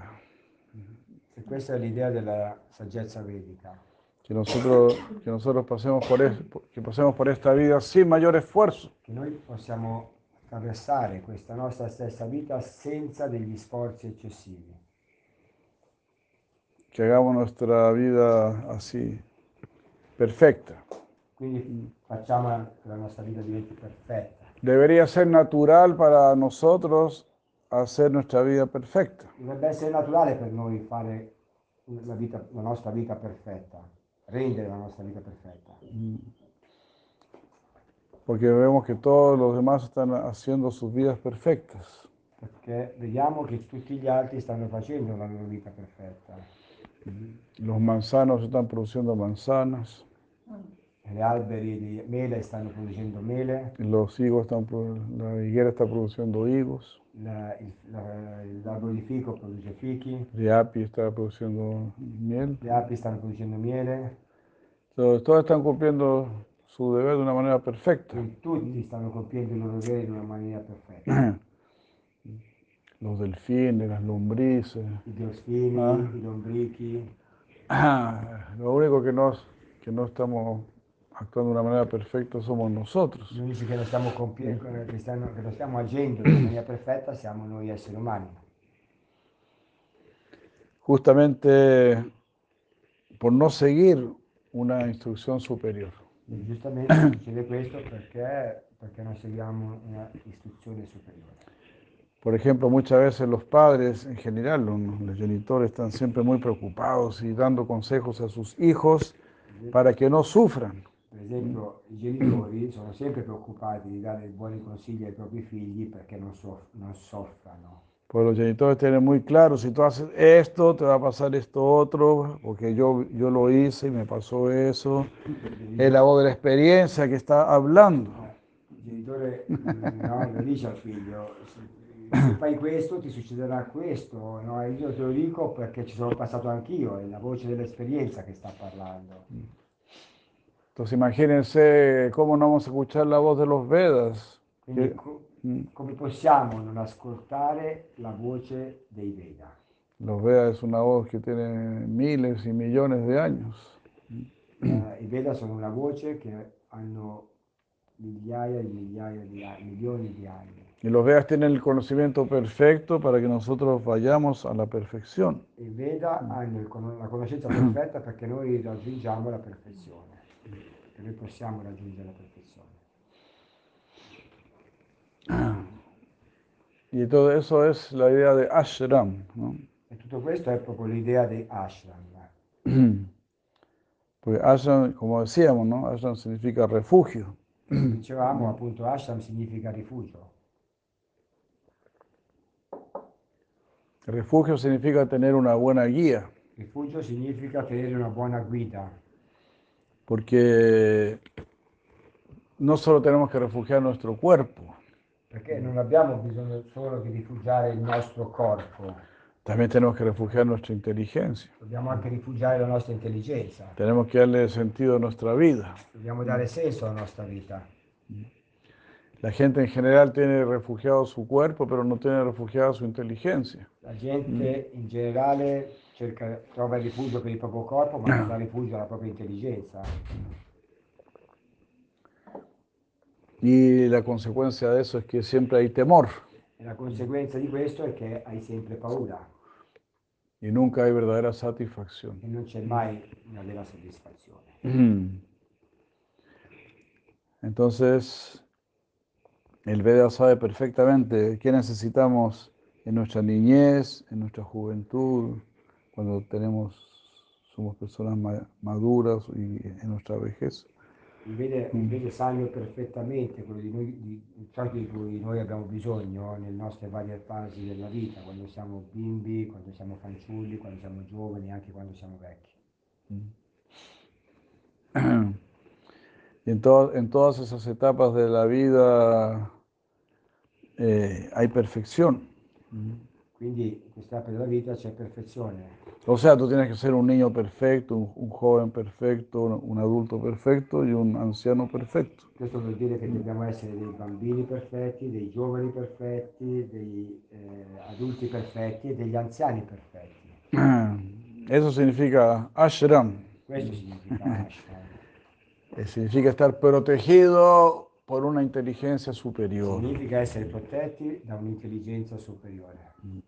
E questa è l'idea della saggezza vedica, que nosotros, que nosotros pasemos, por es- que pasemos por esta vida sin mayor esfuerzo. che noi possiamo attraversare questa nostra stessa vita senza degli sforzi eccessivi, que hagamos nuestra vida así, perfecta. Quindi facciamo la nostra vita diventi perfetta. Debería ser natural para nosotros hacer nuestra vida perfecta, Dovrebbe essere naturale per noi fare la, vita- la nostra vita perfetta, rendere la nostra vita perfetta, porque vemos que todos los demás están haciendo sus vidas perfectas. perché vediamo che tutti gli altri stanno facendo la loro vita perfetta. Los manzanos están produciendo manzanas, Gli alberi di mele stanno producendo mele, los higos están, la higuera está produciendo higos, la- il- la- l'albero di fico produce fichi, el api está produciendo miel. le api stanno producendo miele, Todos, todos están cumpliendo su deber de una manera perfecta. quindi tutti stanno compiendo i loro in una maniera perfetta. (clears throat) Los delfines, las lombrices. I delfini, Ah. i lombrichi, (clears throat) Lo único que no, que no estamos actuando de una manera perfecta somos nosotros. gli unici che non stiamo, compie- che stanno- che non stiamo agendo in maniera perfetta siamo noi esseri umani. Justamente por no seguir una instrucción superior. E giustamente succede (clears throat) questo perché, perché non seguiamo una istruzione superiore. Por ejemplo, muchas veces los padres, en general, los, los genitores están siempre muy preocupados y dando consejos a sus hijos para que no sufran. Per esempio, i genitori sono sempre preoccupati di dare buoni consigli ai propri figli perché non, soff- non soffrano. Pues los genitores tienen muy claro, si tú haces esto, te va a pasar esto otro, porque yo, yo lo hice y me pasó eso. (laughs) Es la voz de la experiencia que está hablando. Il genitore mm, no, lo dice al figlio, se fai questo ti succederà questo, no? Io te lo dico perché ci sono passato anch'io, è la voce dell'esperienza che sta parlando. Entonces imagínense cómo no vamos a escuchar la voz de los Vedas. Quindi co- mm, come possiamo non ascoltare la voce dei Veda? los Vedas es una voz que tiene miles y millones de años. Eh, I Veda sono una voce che hanno migliaia e migliaia di anni, milioni di anni. Y los Vedas tienen el conocimiento perfecto para que nosotros vayamos a la perfección. I Veda hanno la conoscenza perfetta perché noi raggiungiamo la perfezione, che noi possiamo raggiungere la perfezione. Y todo eso es la idea de ashram. ¿no? E tutto questo è proprio l'idea di ashram. (clears throat) Porque ashram, como decíamos, ¿no? ashram significa refugio. (clears throat) Dicevamo appunto ashram significa rifugio. Refugio significa tener una buena guía, Rifugio significa tenere una buona guida, porque no solo tenemos que refugiar nuestro cuerpo, perché non abbiamo bisogno solo di rifugiare il nostro corpo, también tenemos que refugiar nuestra inteligencia. dobbiamo anche rifugiare la nostra intelligenza, Tenemos que darle sentido a nuestra vida. dobbiamo dare senso alla nostra vita. La gente en general tiene refugiado su cuerpo, pero no tiene refugiada su inteligencia. La gente in generale cerca, trova il rifugio per il proprio corpo, ma non dà rifugio alla propria intelligenza. Y la consecuencia de eso es que siempre hay temor E la conseguenza di questo è che hai sempre paura y nunca hay verdadera satisfacción. e non c'è mai una vera soddisfazione. Entonces, el Veda sabe perfectamente qué necesitamos en nuestra niñez, en nuestra juventud, cuando tenemos, somos personas ma- maduras y en nuestra vejez. Vede, il vede sanno perfettamente quello di, noi, di ciò di cui noi abbiamo bisogno nelle nostre varie fasi della vita, quando siamo bimbi, quando siamo fanciulli, quando siamo giovani, anche quando siamo vecchi. (clears throat) Y en, to- en todas esas etapas de la vida eh, hay perfección. Quindi in questa parte della vita c'è perfezione. O sea, tú tienes que ser un niño perfecto, un, un joven perfecto, un, adulto perfecto y un anciano perfecto. Questo vuol dire che dobbiamo essere dei bambini perfetti, dei giovani perfetti, dei eh, adulti perfetti e degli anziani perfetti. (clears throat) Eso significa ashram. Questo significa (laughs) ashram. Significa estar protegido por una inteligencia superior. Significa essere protetti da un'intelligenza superiore. Ah,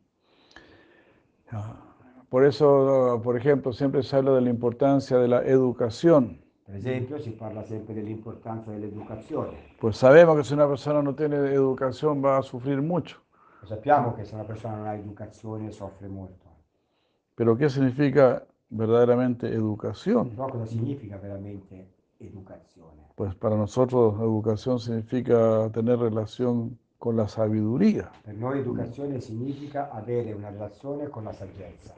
Por eso, por ejemplo, siempre se habla de la importancia de la educación. Per esempio si parla sempre dell'importanza dell'educazione. Pues sabemos que si una persona no tiene educación va a sufrir mucho. Lo sappiamo che se una persona non ha educazione soffre molto. Pero ¿qué significa verdaderamente educación? Però cosa significa veramente educazione? Pues para nosotros educación significa tener relación con la sabiduría. Per noi educazione significa avere una relazione con la saggezza.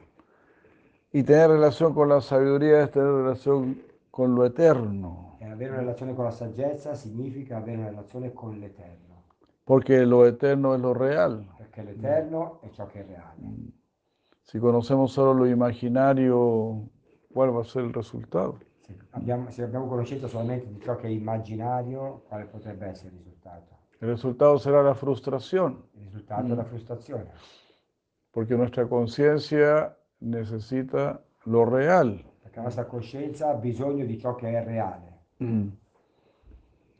Y tener relación con la sabiduría es tener relación con lo eterno, E avere una relazione con la saggezza significa avere una relazione con l'Eterno, porque lo eterno es lo real. perché l'Eterno è ciò che è reale. Si conocemos solo lo imaginario, ¿cuál va a ser el resultado? Se abbiamo, se abbiamo conoscenza solamente di ciò che è immaginario, quale potrebbe essere il risultato? El resultado será la frustración, Il risultato è la frustrazione, porque nuestra conciencia necesita lo real. perché la nostra coscienza ha bisogno di ciò che è reale.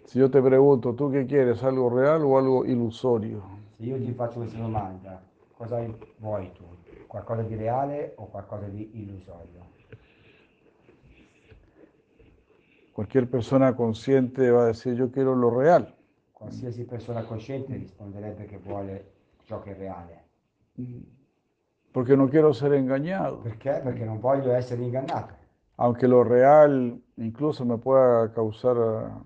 Si yo te pregunto, ¿tú qué quieres? ¿Algo real o algo ilusorio? Se io ti faccio questa domanda, cosa vuoi tu? Qualcosa di reale o qualcosa di illusorio? Cualquier persona consciente va a decir, yo quiero lo real. Qualsiasi persona cosciente risponderebbe che vuole ciò che è reale. porque no quiero ser engañado. Perché? Perché non voglio essere ingannato. Aunque lo real incluso me pueda causar ah,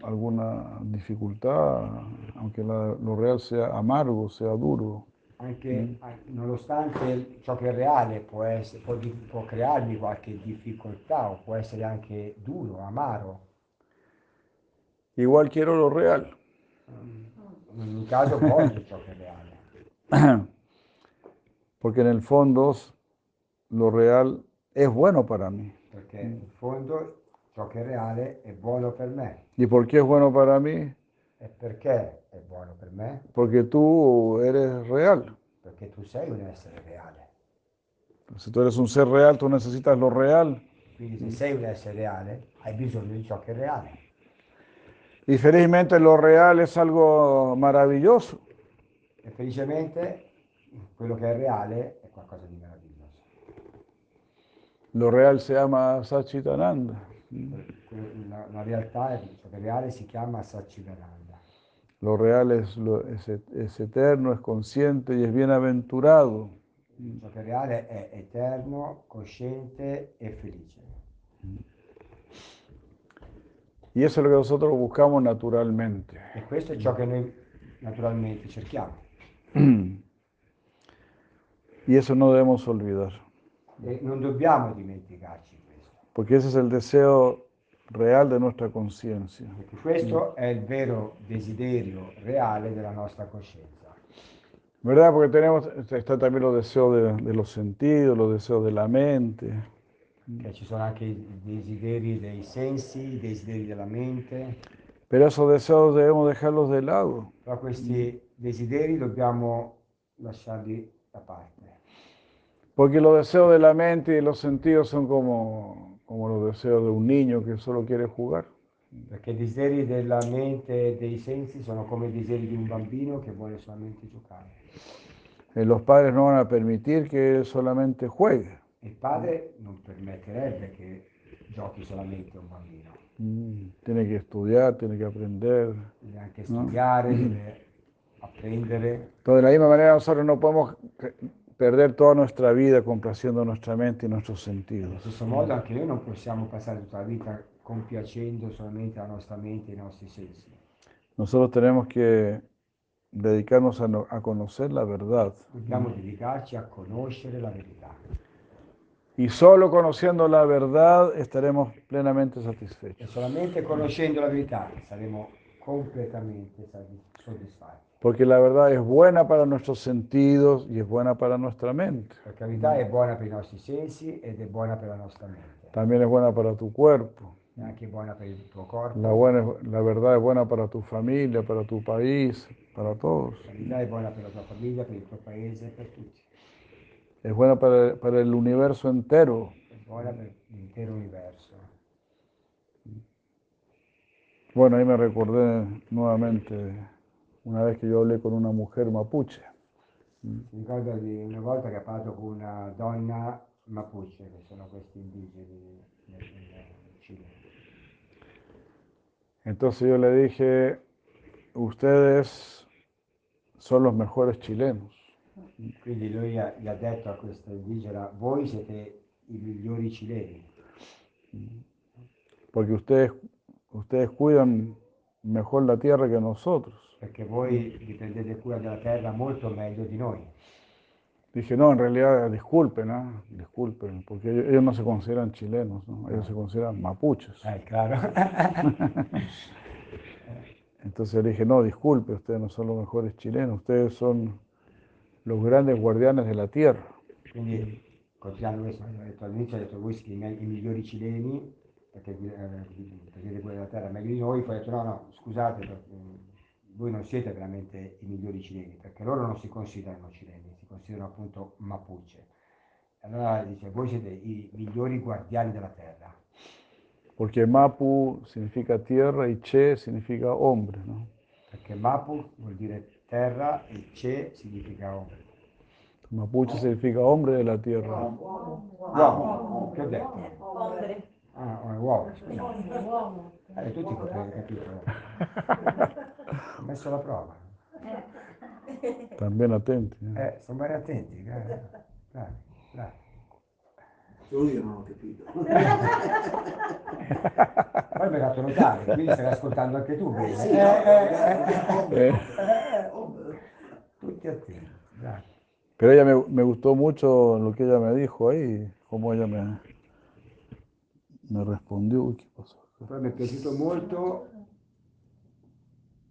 alguna dificultad, aunque la- lo real sea amargo, sea duro. Anche a- nonostante ciò che è reale può, essere, può, può crearmi qualche difficoltà o può essere anche duro, amaro. Igual quiero lo real. In ogni caso è (laughs) reale. (clears throat) Porque en el fondo lo real es bueno para mí. Perché in fondo ciò che è reale è buono per me. ¿Y por qué es bueno para mí? E perché è buono per me? Porque tú eres real. Perché tu sei un essere reale. Si tú eres un ser real, tú necesitas lo real. Quindi se sei un essere reale, hai bisogno di ciò che è reale. Y felizmente lo real es algo maravilloso. E felicemente quello che è reale è qualcosa di meraviglioso. Lo real se llama Sachitananda. Que- La, la realtà è ciò che è reale si chiama Satchidananda. Lo real es, lo- es et- es eterno, es consciente y es bienaventurado. Ciò che è reale è eterno, cosciente e felice. Y eso es lo que nosotros buscamos naturalmente. E questo è ciò che noi naturalmente cerchiamo. Y eso no debemos olvidar, E non dobbiamo dimenticarci questo, porque ese es el deseo real de nuestra conciencia. perché questo è il vero desiderio reale della nostra coscienza. ¿Verdad? Porque tenemos, está también los deseos de, de los sentidos, los deseos de la mente. Che ci sono anche i desideri dei sensi, i desideri della mente, Pero esos deseos debemos dejarlos de lado, però questi desideri dobbiamo lasciarli da parte. porque los deseos de la mente y de los sentidos son como, como los deseos de un niño que solo quiere jugar. Perché i desideri della mente e dei sensi sono come i desideri di un bambino che vuole solamente giocare. Eh, los padres no van a permitir que él solamente juegue. Il padre non permetterebbe che giochi solamente un bambino. Mm, Tiene que estudiar, tiene que aprender. Deve anche studiare, deve apprendere. Entonces, de la misma manera nosotros no podemos eh, perder toda nuestra vida complaciendo nuestra mente y nuestros Allo sentidos. stesso modo anche noi non possiamo passare tutta la vita compiacendo solamente la nostra mente e i nostri sensi. Nosotros tenemos que dedicarnos a, no- a conocer la verdad. Dobbiamo dedicarci a conoscere la verità. Y solo conociendo la verdad estaremos plenamente E satisfechos. solamente conoscendo la verità saremo completamente sati- soddisfatti. Porque la verdad es buena para nuestros sentidos y es buena para nuestra mente. Perché la buona per i nostri sensi ed è buona per la nostra mente. También es buena para tu cuerpo. La, buena, la verdad es buena para tu familia, para tu país, para todos. La buona per la tua famiglia, per il tuo paese, per tutti. Es buena para, para el universo entero. È buona per l'intero universo. Bueno, ahí me recordé nuevamente una vez que yo hablé con una mujer mapuche. Ricordo di una volta che ho parlato con una donna Mapuche, che sono questi indigeni nel Cile. Entonces yo le dije, ustedes son los mejores chilenos. Quindi lui ha- gli ha detto a questa indigena, voi siete i migliori cileni, porque ustedes, ustedes cuidan mejor la tierra que nosotros. perché voi vi prendete cura della terra molto meglio di noi. Dije, no, en realidad disculpen, ¿ah? disculpen, porque ellos, ellos no se consideran chilenos, ¿no? ellos se consideran mapuches. Eh, claro. (laughs) Entonces le dije, no, disculpe, ustedes no son los mejores chilenos, ustedes son los grandes guardianes de la tierra. Quindi detto all'inizio, ho detto voi siete i, migliori cileni, perché vi- eh, cura della terra meglio di noi, poi ho detto no, no, scusate, mm, voi non siete veramente i migliori cileni, perché loro non si considerano cileni, si considerano appunto Mapuche. Allora dice, voi siete i migliori guardiani della terra, Porque Mapu significa tierra y Che significa hombre, ¿no? perché Mapu vuol dire terra e Ce significa uomo. Mapuche significa hombre de la tierra. Uomo, che ho detto? Hombre. Ah, uomo, scusa. Uomo. Eh, tutti potete capito. Ho messo la prova. También atenti. ¿eh? Eh, sono bene attenti, bravi. Solo io non ho capito. (laughs) Poi mi hai fatto notare, quindi stai ascoltando anche tu bene. Sì, Eh, no, eh, eh, Eh, eh. Tutti attenti. Pero ella me, me gustó mucho lo que ella me dijo ahí, cómo ella me, me respondió. Uy, ¿qué pasó? Poi mi è piaciuto molto,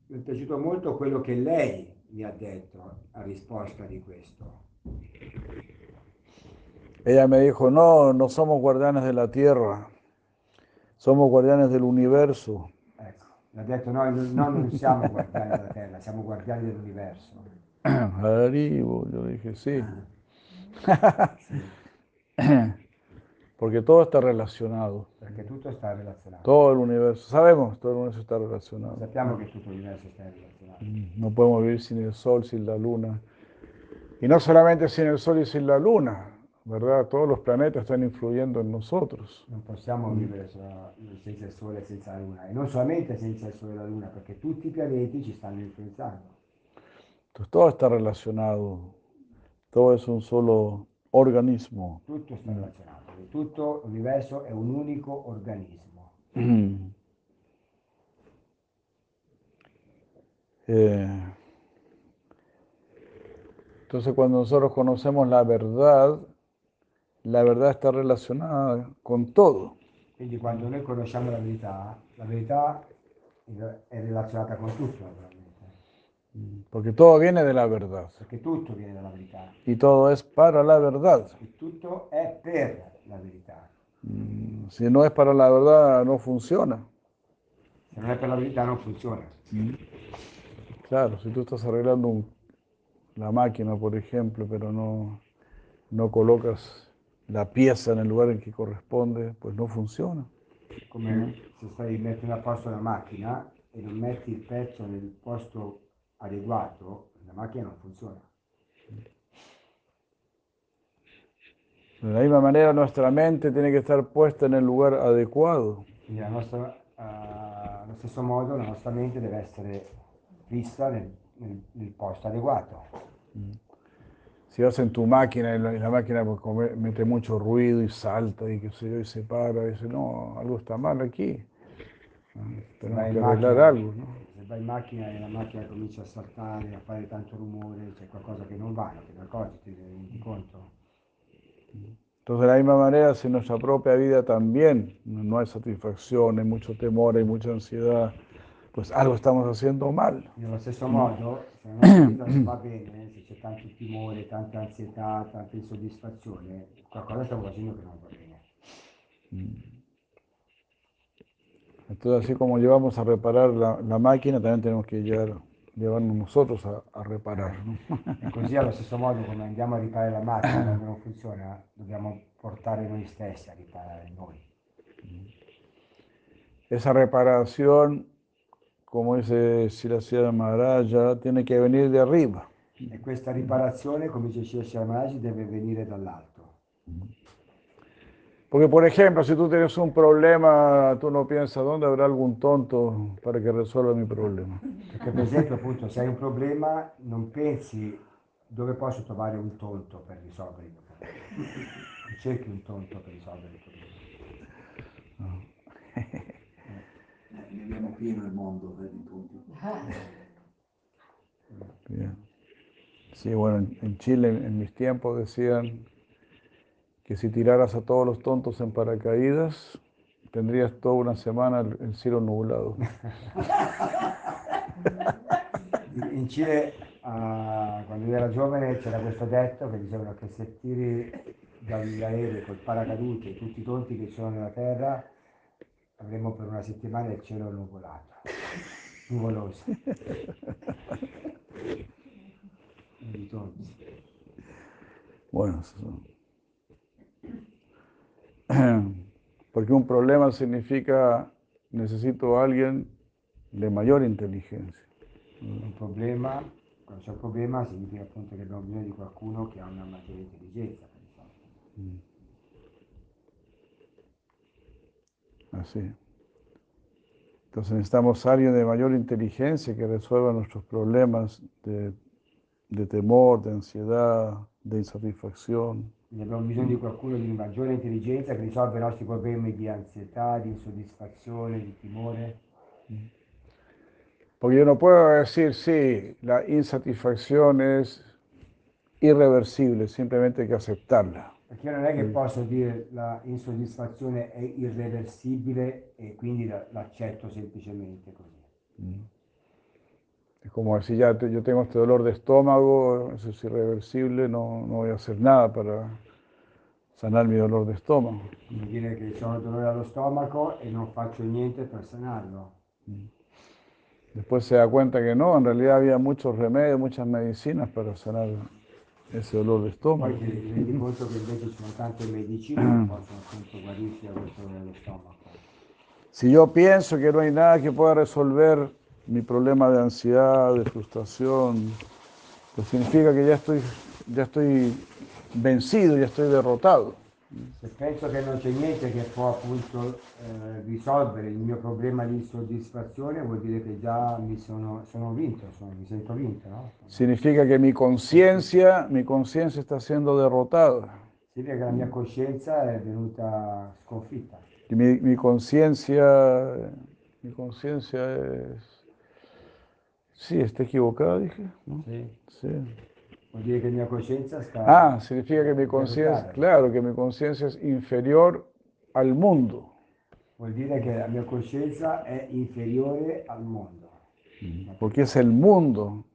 mi è piaciuto molto quello che lei mi ha detto a risposta di questo. Ella me dijo, no, no somos guardianes de la tierra, somos guardianes del universo. Ecco, ha detto non, noi non siamo guardiani della terra, siamo guardiani dell'universo. (clears throat) Haribo, yo dije, sí. (clears throat) Porque todo está relacionado, Perché tutto sta relazionato. todo el universo, sabemos, todo el universo está relacionado. Sappiamo che tutto l'universo sta relazionato. No podemos vivir sin el sol, sin la luna. Y no solamente sin el sol y sin la luna, ¿verdad? Todos los planetas están influyendo en nosotros. Possiamo vivere solo- senza il Sole e senza la Luna. E non solamente senza il Sole e la Luna, perché tutti i pianeti ci stanno influenzando. Entonces todo está relacionado, todo es un solo organismo. Tutto sta relazionato. e Tutto l'universo è un unico organismo. (clears throat) Eh, entonces cuando nosotros conocemos la verdad, la verdad está relacionada con todo. Quindi quando noi conosciamo la verità, la verità è relazionata con tutto, naturalmente. Porque todo viene de la verdad. Perché tutto viene dalla verità. Y todo es para la verdad. E tutto è per la verità. Mm, Si no es para la verdad, no funciona. Se non è per la verità non funziona. Claro, si tú estás arreglando un- la máquina, por ejemplo, pero no, no colocas la pieza en el lugar en que corresponde, pues no funciona. Come se stai mettendo a posto la macchina e non metti il pezzo nel posto adeguato, la macchina non funziona. De la misma manera, nuestra mente tiene que estar puesta en el lugar adecuado. Quindi la nostra, eh, allo stesso modo la nostra mente deve essere vista nel, nel- nel posto adeguato. Si vas en tu máquina y la, y la máquina pues, mete mucho ruido y salta y qué sé yo, y se para y dice, no, algo está mal aquí. Ah, Tenemos Vai que in arreglar macchina- algo, ¿no? Se vai in macchina e la macchina comincia a saltare, a fare tanto rumore, c'è qualcosa che non va, ne accorgi, ti rendi conto? Entonces, de la misma manera, si en nuestra propia vida también no hay satisfacción, hay mucho temor, hay mucha ansiedad, pues algo estamos haciendo mal. Nello stesso modo, se la nostra vita non va bene, c'è tanto timore, tanta ansietà, tanta insoddisfazione, qualcosa stiamo facendo che non va bene. Entonces, así como llevamos a reparar la, la máquina, también tenemos que llevar, llevarnos nosotros a, a reparar. E (laughs) così allo stesso modo come andiamo a riparare la macchina quando non funziona, dobbiamo portare noi stessi a riparare noi. Esa reparación, como dice Siracida Maharaja, tiene que venir de arriba. E questa riparazione, come dice Maharaj, deve venire dall'alto. Porque, por ejemplo, si tú tienes un problema, tú no piensas, ¿dónde habrá algún tonto para que resuelva mi problema? Perché per esempio appunto se hai un problema non pensi dove posso trovare un tonto per risolvere il mio problema. Non (laughs) cerchi un tonto per risolvere il problema. Eh, ne abbiamo pieno il mondo eh, di punti. Bien. Sí, bueno, en- Chile en, mis tiempos decían que si tiraras a todos los tontos en paracaídas, tendrías toda una semana el, el cielo nublado. (laughs) In Cile, ah, quando io ero giovane, c'era questo detto che dicevano che se tiri dall'aereo col paracadute tutti i tonti che sono nella terra, avremo per una settimana il cielo nuvolato, nuvoloso. (laughs) Tonti. Bueno, (clears throat) porque un problema significa necesito a alguien de mayor inteligencia. Un problema, quando c'è un problema significa appunto che abbiamo bisogno di qualcuno che ha una maggiore intelligenza. Así. Entonces necesitamos a alguien de mayor inteligencia que resuelva nuestros problemas de, de temor, de ansiedad, de insatisfacción. Quindi abbiamo bisogno di qualcuno di maggiore intelligenza che risolve i nostri problemi di ansietà, di insoddisfazione, di timore. Porque yo no puedo decir, sí, la insatisfacción es irreversible, simplemente hay que aceptarla. Perché io non è che posso dire la insoddisfazione è irreversibile e quindi la- l'accetto semplicemente così. Es como decir, ya te- yo tengo este dolor de estómago, eso es irreversible, no, no voy a hacer nada para sanar mi dolor de estómago. Vuol dire che ho dolore allo stomaco e non faccio niente per sanarlo. Después se da cuenta que no, en realidad había muchos remedios, muchas medicinas para sanar ese dolor de estómago. Poi ti rendi conto che invece ci sono tante medicine che (clears throat) possono appunto da questo dolore allo stomaco. Si yo pienso que no hay nada que pueda resolver mi problema de ansiedad, de frustración, pues significa que ya estoy, ya estoy vencido, ya estoy derrotado. Se penso che non c'è niente che può appunto eh, risolvere il mio problema di insoddisfazione, vuol dire che già mi sono, sono vinto, sono- mi sento vinto, no? Significa que mi conciencia, mi conciencia está siendo derrotada. Significa che la mia coscienza è venuta sconfitta. Mi, mi conciencia, mi conciencia es, Sí, está equivocada, dije. ¿no? Sí. Dire che la mia coscienza sta... Ah, significa que mi conciencia, claro, que mi conciencia es inferior al mundo. Vuol dire che la mia coscienza è inferiore al mondo. Porque es el mundo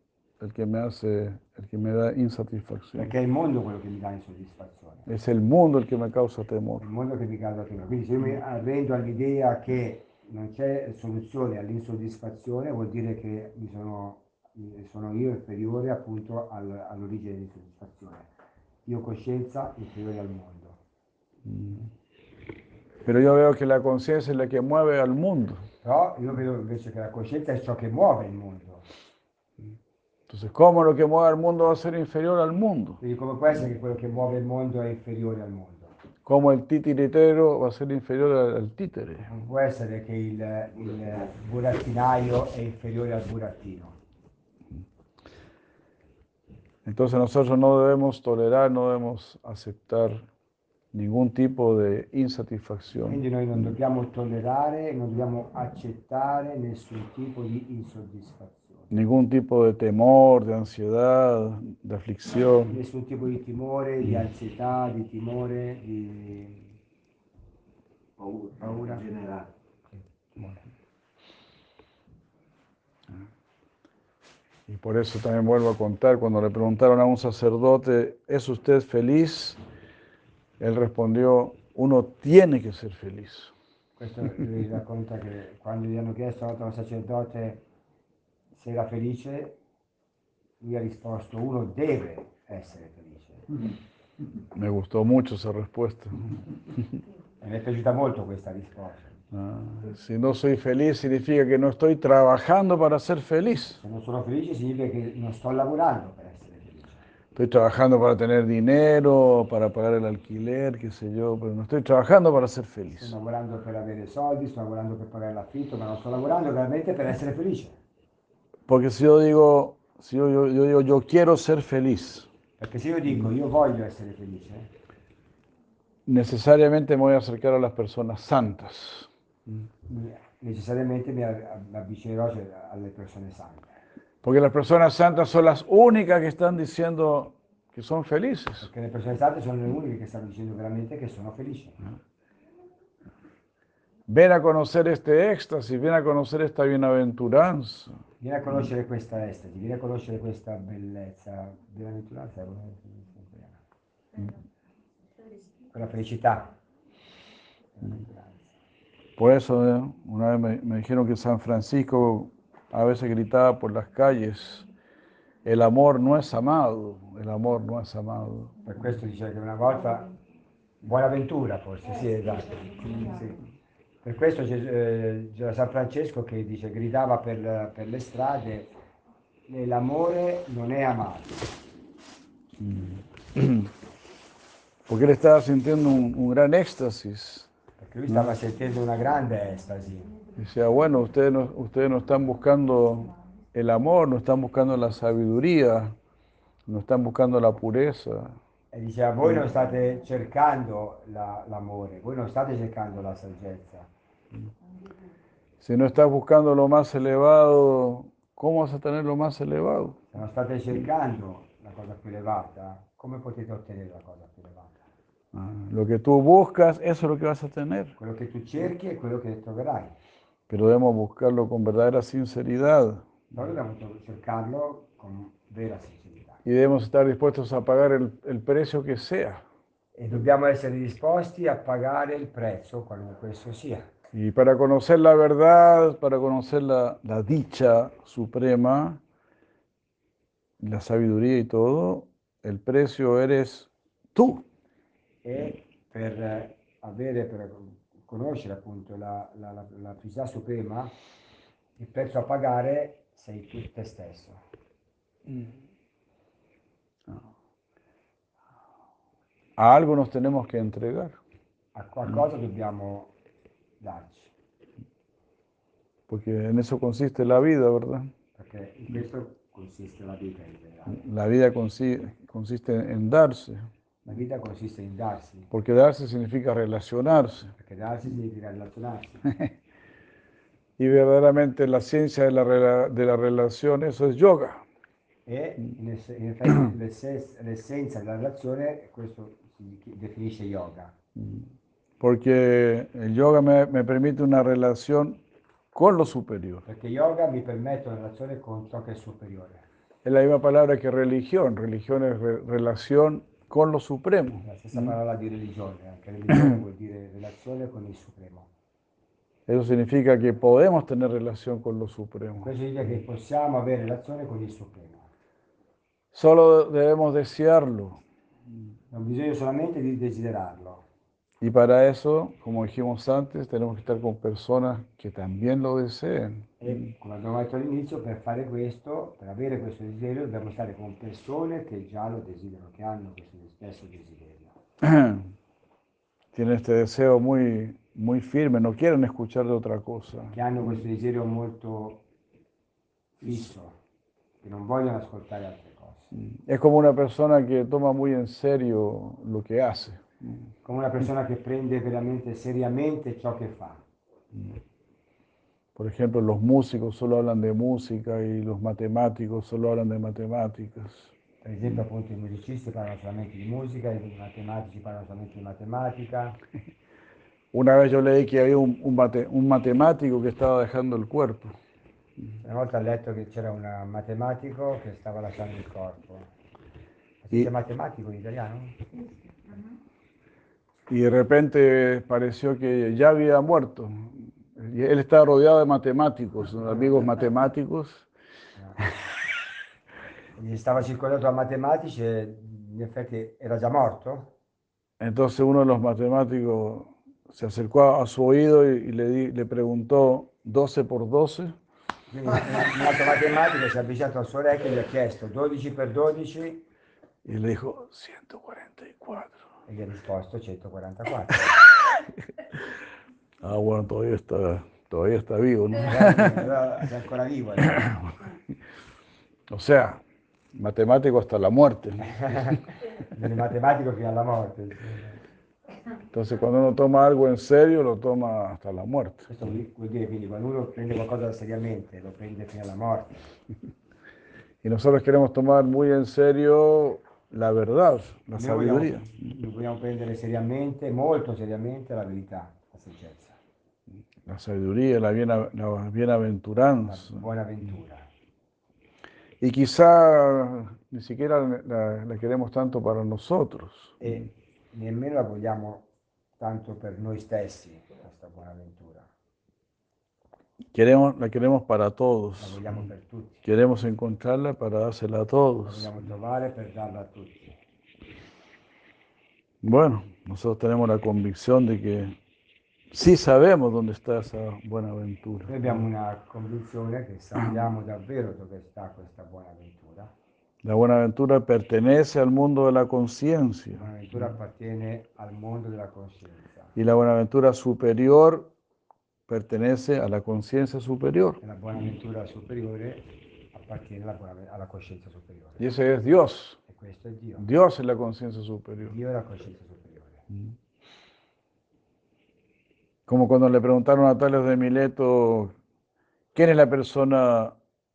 el que me hace, el que me da insatisfacción. Perché è il mondo quello che mi dà insoddisfazione. Es el mundo el que me causa È temor. il mondo che mi causa temore. Quindi se io mi arrendo all'idea che non c'è soluzione all'insoddisfazione, vuol dire che mi sono, sono io inferiore appunto al- all'origine dell'insoddisfazione. Io coscienza inferiore al mondo. Pero yo veo que la conciencia es la que mueve al mundo. Però io vedo invece che la coscienza è ciò che muove il mondo. Entonces, ¿cómo lo que mueve al mundo va a ser inferior al mundo? Quindi come può essere che quello che muove il mondo è inferiore al mondo? ¿Cómo el titiritero va a ser inferior al, al títere? Non può essere che il, il burattinaio è inferiore al burattino. Entonces nosotros no debemos tolerar, no debemos aceptar ningún tipo de insatisfacción. Quindi noi non dobbiamo tollerare, non dobbiamo accettare nessun tipo di insoddisfazione, ningún tipo de temor, de ansiedad, de aflicción. nessun tipo di timore, di ansietà, di timore, di Paura. Generale. Y por eso también vuelvo a contar, cuando le preguntaron a un sacerdote, ¿es usted feliz? Él respondió, uno tiene que ser feliz. Questo lui racconta che quando gli hanno chiesto a un sacerdote era felice, lui ha risposto uno deve essere felice. Me gustó mucho esa respuesta. E mi è piaciuta molto questa risposta. Ah, si no soy feliz significa que no estoy trabajando para ser feliz. Se non sono felice significa che non sto lavorando per essere felice. Estoy trabajando para tener dinero, para pagar el alquiler, qué sé yo, pero no estoy trabajando para ser feliz. lavorando per avere soldi, sto lavorando per pagare l'affitto, ma non sto lavorando veramente per essere felice. Porque si yo digo, si yo, yo, yo digo, yo quiero ser feliz, Perché se io dico io voglio essere felice, necesariamente me voy a acercar a las personas santas. mi- necessariamente mi av- mi avvicinerò cioè, alle persone sante. Porque las personas santas son las únicas que están diciendo que son felices. Perché le persone sante sono le uniche che stanno dicendo veramente che sono felici. Ven a conocer este éxtasis, ven a conocer esta bienaventuranza. Vieni a conoscere questa estasi, vieni a conoscere questa bellezza, in italiano? quella felicità. Por eso, eh, una vez me, me dijeron que San Francisco a veces gritaba por las calles, el amor no es amado, el amor no es amado. Per questo dice che una volta, Buonaventura forse, sì esatto. Sì. Per questo eh, San Francesco che dice, gridava per, per le strade, l'amore non è amato, (clears throat) Porque él estaba sintiendo un, un gran éxtasis. perché lui stava sentendo una grande estasi. Decía, bueno, ustedes no, ustedes no están buscando el amor, no están buscando la sabiduría, no están buscando la pureza. E diceva, voi non state cercando la- l'amore, voi non state cercando la saggezza. Si no estás buscando lo más elevado, ¿cómo vas a tener lo más elevado? Se non state cercando la cosa più elevata, come potete ottenere la cosa più elevata? Ah, Lo que tú buscas, eso es lo que vas a tener. Quello che tu cerchi è quello che troverai. Pero debemos buscarlo con verdadera sinceridad Noi dobbiamo cercarlo con vera sincerità. Y debemos estar dispuestos a pagar el, el precio que sea. E dobbiamo essere disposti a pagare il prezzo, qualunque esso sia. Y para conocer la verdad, para conocer la, la dicha suprema, la sabiduría y todo, el precio eres tú. E per eh, avere, per conoscere appunto la, la, la, la felicità suprema, il prezzo a pagare sei tu te stesso. A algo nos tenemos que entregar, A qualcosa dobbiamo darci, porque en eso consiste la vida, ¿verdad? perché in questo consiste la in generale. La vida consi- consiste en darse, La vita consiste in darsi, porque darse significa relacionarse. perché darsi significa relazionarsi. (laughs) Y verdaderamente la ciencia de la, de la relación, eso es yoga. E in, effetti l'esse- l'essenza della relazione, questo definisce yoga, Porque el yoga me, me permite una relación con lo superior. perché yoga mi permette una relazione con ciò che è superiore. Es la misma palabra que religión. Religión es re- relación con lo supremo. La stessa parola di religione, anche religione vuol dire relazione con il Supremo. Eso significa que podemos tener relación con lo supremo. Questo significa che possiamo avere relazione con il Supremo. Solo debemos desearlo. Non bisogna solamente di desiderarlo. Y para eso, como dijimos antes, tenemos que estar con personas que también lo deseen. E come abbiamo detto all'inizio, per fare questo, per avere questo desiderio, dobbiamo stare con persone che già lo desiderano, che hanno questo stesso desiderio. (clears throat) Tienen este deseo muy, muy firme, no quieren escuchar de otra cosa. che hanno questo desiderio molto fisso, che non vogliono ascoltare altre cose. Es como una persona que toma muy en serio lo que hace. Come una persona che prende veramente seriamente ciò che fa. Por ejemplo, los músicos solo hablan de música y los matemáticos solo hablan de matemáticas. Per esempio, appunto, i musicisti parlano solamente di musica, i matematici parlano solamente di matematica. (laughs) Una vez yo leí que había un, un mate- un matemático que estaba dejando el cuerpo. Una volta ho letto che c'era un matematico che stava lasciando il corpo. Dice matematico in italiano? Y de repente pareció que ya había muerto. Y él estaba rodeado de matemáticos, amigos matemáticos. (laughs) Gli stava circondato da matematici e in effetti era già morto. Entonces uno de los matemáticos se acercò a su oído y, y le, di- le preguntó 12 por 12. Quindi un altro matematico si è avvicinato al suo orecchio e gli ha chiesto 12 per 12 Y le dijo 144. e gli ha risposto 144. (laughs) Ah, bueno, todavía está, todavía está vivo, ¿no? Allora sei ancora vivo. eh. (coughs) O sea, matemático hasta la muerte. ¿no? (laughs) Il matematico fino alla morte. Entonces, cuando uno toma algo en serio, lo toma hasta la muerte. Questo vuol dire quindi quando uno prende qualcosa seriamente, lo prende fino alla morte. Y nosotros queremos tomar muy en serio la verdad, la Noi vogliamo, sabiduría. noi vogliamo prendere seriamente, molto seriamente la verità, la saggezza, La sabiduría, la, biena- la la bienaventuranza. buona ventura. Y quizá ni siquiera la, la queremos tanto para nosotros. E nemmeno la vogliamo tanto per noi stessi, questa buona ventura. Queremos, la queremos para La todos. vogliamo per tutti. Queremos encontrarla para dársela a La todos. vogliamo trovare per darla a tutti. Bueno, nosotros tenemos la convicción de que sí sabemos dónde está esa buena aventura. Noi abbiamo una convinzione che sappiamo davvero dove sta questa buona ventura. La buena aventura pertenece al mundo de la La conciencia buona ventura appartiene al mondo della coscienza. y la buena aventura superior pertenece a la conciencia superior. La buona ventura superiore appartiene alla, buona- alla coscienza superiore. Y ese es Dios. E. Dios es la conciencia superior. Dio è la coscienza superiore. Como cuando le preguntaron a Tales de Mileto, ¿quién es la persona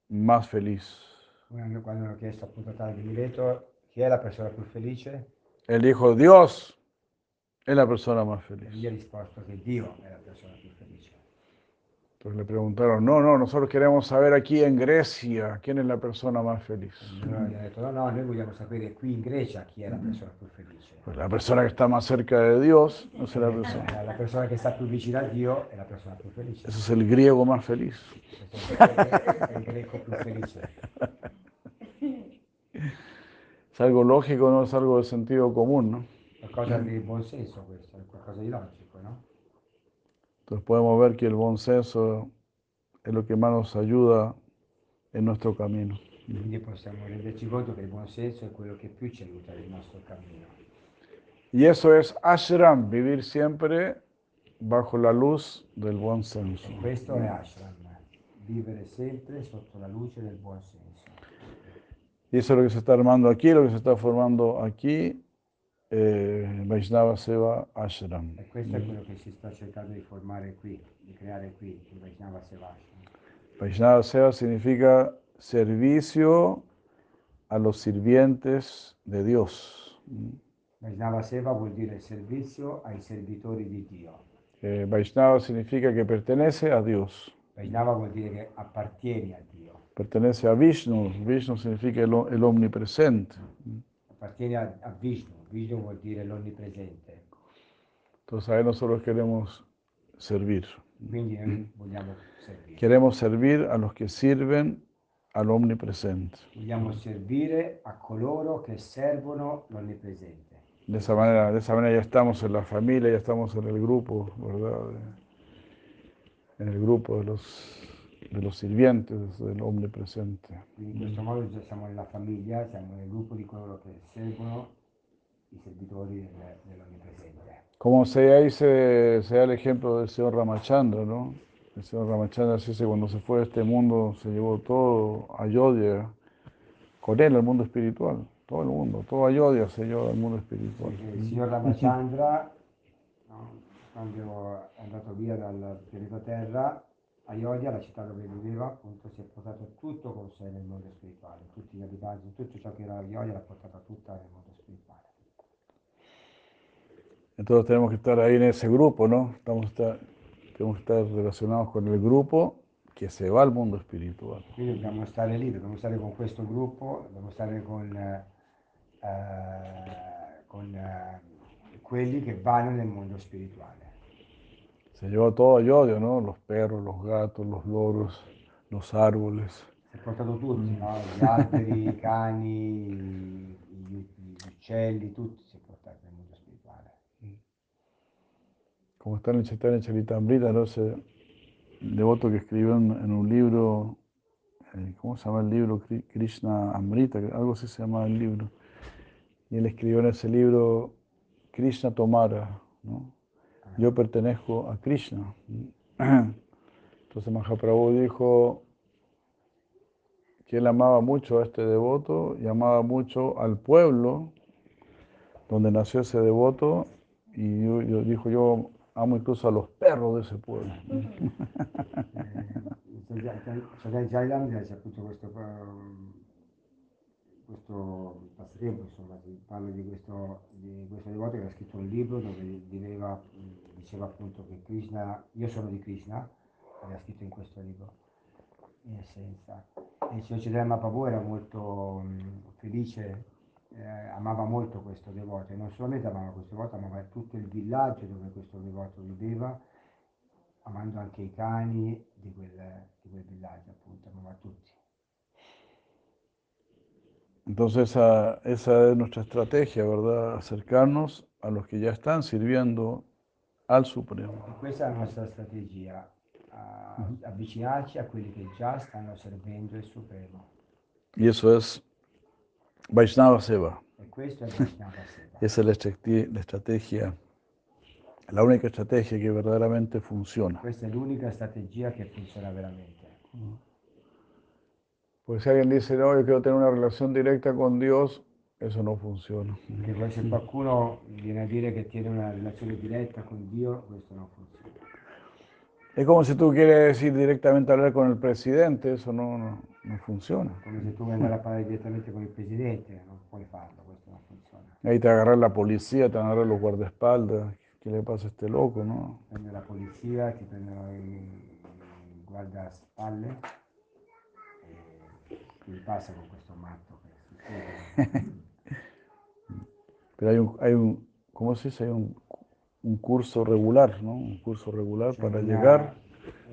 más feliz? Quando quando hanno chiesto appunto a Tale di Mileto chi è la persona più felice, Él dijo, Dios es la persona más feliz. gli ha risposto che Dio è la persona più felice. Entonces le preguntaron, no, no, nosotros queremos saber aquí en Grecia quién es la persona más feliz. No, no, noi vogliamo sapere qui in Grecia chi è la persona più felice. Pues la persona que está más cerca de Dios, no es la persona. La persona che sta più vicina a Dio è la persona più felice. Ese es el griego más feliz. Il greco più felice. Es algo lógico, no es algo de sentido común, ¿no? Qualcosa di buon senso questo, qualcosa di logico? Entonces podemos ver que el buen senso es lo que más nos ayuda en nuestro camino. Quindi possiamo renderci conto che il buon senso è quello che più ci aiuta nel nostro cammino. Y eso es ashram, vivir siempre bajo la luz del buen senso. Questo è ashram, vivere sempre sotto la luce del buon senso. Y eso es lo que se está armando aquí, lo que se está formando aquí, eh, Vaishnava Seva Ashram. E questo è quello che si sta cercando di formare qui, di creare qui, in Vaishnava Seva significa servicio a los sirvientes de Dios. Vaishnava Seva vuol dire servizio ai servitori di Dio. Eh, Vaishnava significa que pertenece a Dios, Vaishnava vuol dire che appartieni a Dio, pertenece a Vishnu. Vishnu significa el, el omnipresente. appartieni a, a Vishnu. Vishnu vuol dire l'onnipresente. Entonces a Él nosotros queremos servir. Quindi noi vogliamo servire. Queremos servir a los que sirven al omnipresente. Vogliamo servire a coloro che servono l'onnipresente. De esa manera, de esa manera ya estamos en la familia, ya estamos en el grupo, ¿verdad? De- En el grupo de los, de los sirvientes del omnipresente. Quindi in questo modo già siamo nella famiglia, siamo nel gruppo di coloro che servono i servitori del- dell'onnipresente. Como se ahí se, se da el ejemplo del señor Ramachandra, ¿no? El señor Ramachandra dice, cuando se fue de este mundo, se llevó todo Ayodhya con él al mundo espiritual. Todo el mundo, todo Ayodhya se llevó al mundo espiritual. Il signor Ramachandra, no, quando è andato via dal pianeta Terra, Ayodhya, la città dove viveva, appunto si è portato tutto con sé nel mondo spirituale, tutti gli abitanti, tutto ciò che era Ayodhya l'ha portata tutta nel mondo spirituale. Entonces tenemos que estar ahí en ese grupo, ¿no? Estamos estar- tenemos que estar relacionados con el grupo que se va al mundo espiritual. Quindi dobbiamo stare lì, dobbiamo stare con questo gruppo, dobbiamo stare con, eh, con eh, quelli che vanno nel mondo spirituale. Se llevó todo Ayodhya, ¿no? Los perros, los gatos, los loros, los árboles. Si è portato tutti, no? Gli alberi, i cani, gli uccelli, tutti si è portato nel mondo spirituale. Como está en el Chaitanya Charitamrita, ¿no? Ese devoto que escribió en, en un libro, eh, ¿cómo se llama el libro? Kri- Krishna Amrita, algo así se llama el libro. Y él escribió en ese libro Krishna Tomara, ¿no? Yo pertenezco a Krishna. Entonces Mahaprabhu dijo que él amaba mucho a este devoto y amaba mucho al pueblo donde nació ese devoto y yo, yo- dijo yo amo incluso a los perros de ese pueblo. Passatempo, insomma, si parla di questo, di questo devoto che ha scritto un libro dove diceva, diceva appunto che Krishna, io sono di Krishna, aveva scritto in questo libro, in essenza. E il signor Chaitanya Mahaprabhu era molto mm, felice, eh, amava molto questo devoto e non solamente amava questo devoto, amava tutto il villaggio dove questo devoto viveva, amando anche i cani di quel, di quel villaggio, appunto, amava tutti. Entonces esa, esa es nuestra estrategia, ¿verdad? Acercarnos a los que ya están sirviendo al Supremo. E questa è la nostra strategia, a- avvicinarci a quelli che già stanno servendo il Supremo. Y eso es Vaishnava Seva. E questo è Vaishnava Seva. Esa es la estrate- la estrategia, la única estrategia que verdaderamente funciona. Questa è l'unica strategia che funziona veramente. Porque si alguien dice, no, yo quiero tener una relación directa con Dios, eso no funciona. Poi se qualcuno viene a dire che tiene una relazione diretta con Dio, questo non funziona. Es como si tú quieres ir directamente a hablar con el presidente, eso no, no, no funciona. Come se tu vuoi andare a parlare direttamente con il Presidente, non puoi farlo, questo non funziona. Ahí te agarra la policía, te agarra los guardaespaldas. ¿Qué le pasa a este loco, no? Prende la polizia, ti prendono i guardaspalle e che gli passa con questo matto succede? (laughs) Pero hay un, hay un ¿cómo se dice? Hay un, un curso regular, ¿no? Un curso regular para una- llegar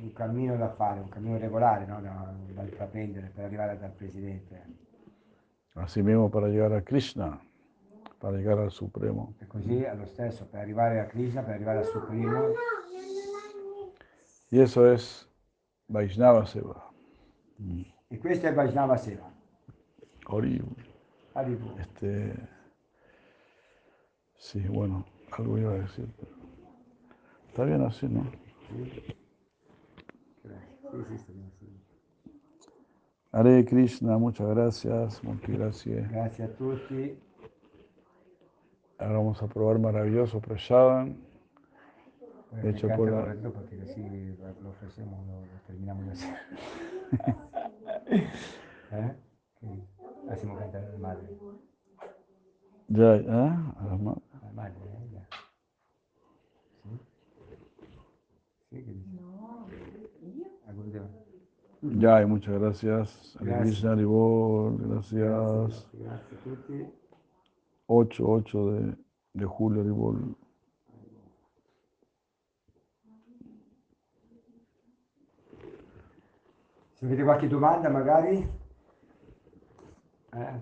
un cammino da fare, un cammino regolare no? da, da intraprendere per arrivare dal Presidente. así mismo para llegar a Krishna, para llegar al Supremo. E così è lo stesso, per arrivare a Krishna, per arrivare al Supremo, Y eso es Vaishnava Seva. e questo è Vaishnava Seva. Ori, Haribo. este, sí, bueno, algo iba a decir, está bien así, ¿no? Hare Krishna, muchas gracias, muchas gracias. Grazie a tutti. Ahora vamos a probar maravilloso prashadam. Bueno, Hecho por la- correcto porque así lo ofrecemos, lo, lo terminamos de hacer. (laughs) ¿Eh? Hacemos cantar a la madre. Ya, ma- A la madre, ¿eh? Ya. ¿Sí? ¿Sí? ¿Qué dice? No, io? A Gurudeva. Ya, y muchas gracias. Gracias. Krishna, Hare Bol, gracias. Tutti. 8, 8 de, de julio, Hare Bol. Se avete qualche domanda magari? Eh?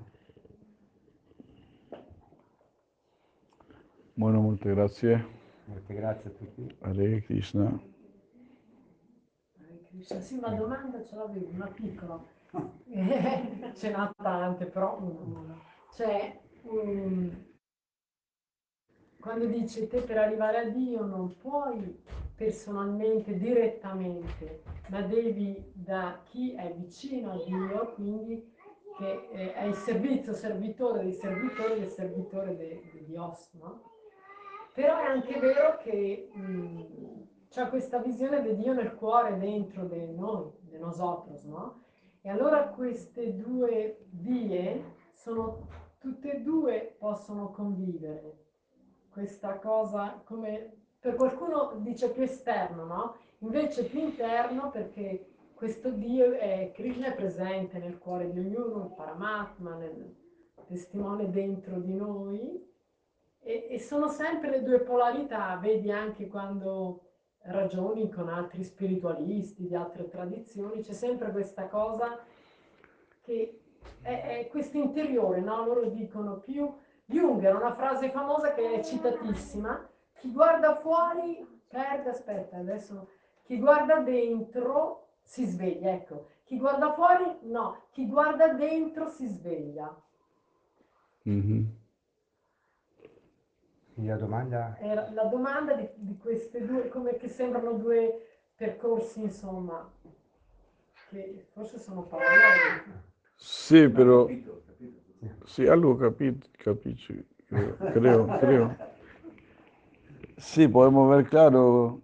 Bueno, muchas gracias. Molte grazie a tutti. Hare Krishna. Krishna. Sì, ma domanda ce l'avevo, una piccola. (laughs) Ce n'ha tante, però una. Cioè, um, quando dice te per arrivare a Dio non puoi personalmente, direttamente, ma devi da chi è vicino a Dio, quindi che eh, è il servizio, servitore dei servitori del servitore de- di Dios, no? Però è anche vero che mh, c'è questa visione di Dio nel cuore dentro di noi, di nosotros, no? E allora queste due vie sono tutte e due possono convivere. Questa cosa come per qualcuno dice più esterno, no? Invece più interno perché questo Dio è Krishna è presente nel cuore di ognuno, il Paramatma, nel testimone dentro di noi e, e sono sempre le due polarità, vedi anche quando ragioni con altri spiritualisti di altre tradizioni, c'è sempre questa cosa che è, è questo interiore, no? Loro dicono più, Jung era una frase famosa che è citatissima, chi guarda fuori perde, aspetta, adesso, chi guarda dentro si sveglia, ecco, chi guarda fuori no, chi guarda dentro si sveglia. Ujú. La domanda Era la domanda di, di queste due, come che sembrano due percorsi, insomma, che forse sono paralleli. Sí, pero Capito, capito. sí, algo capi, capiche, creo, creo, creo. Sí, podemos ver claro,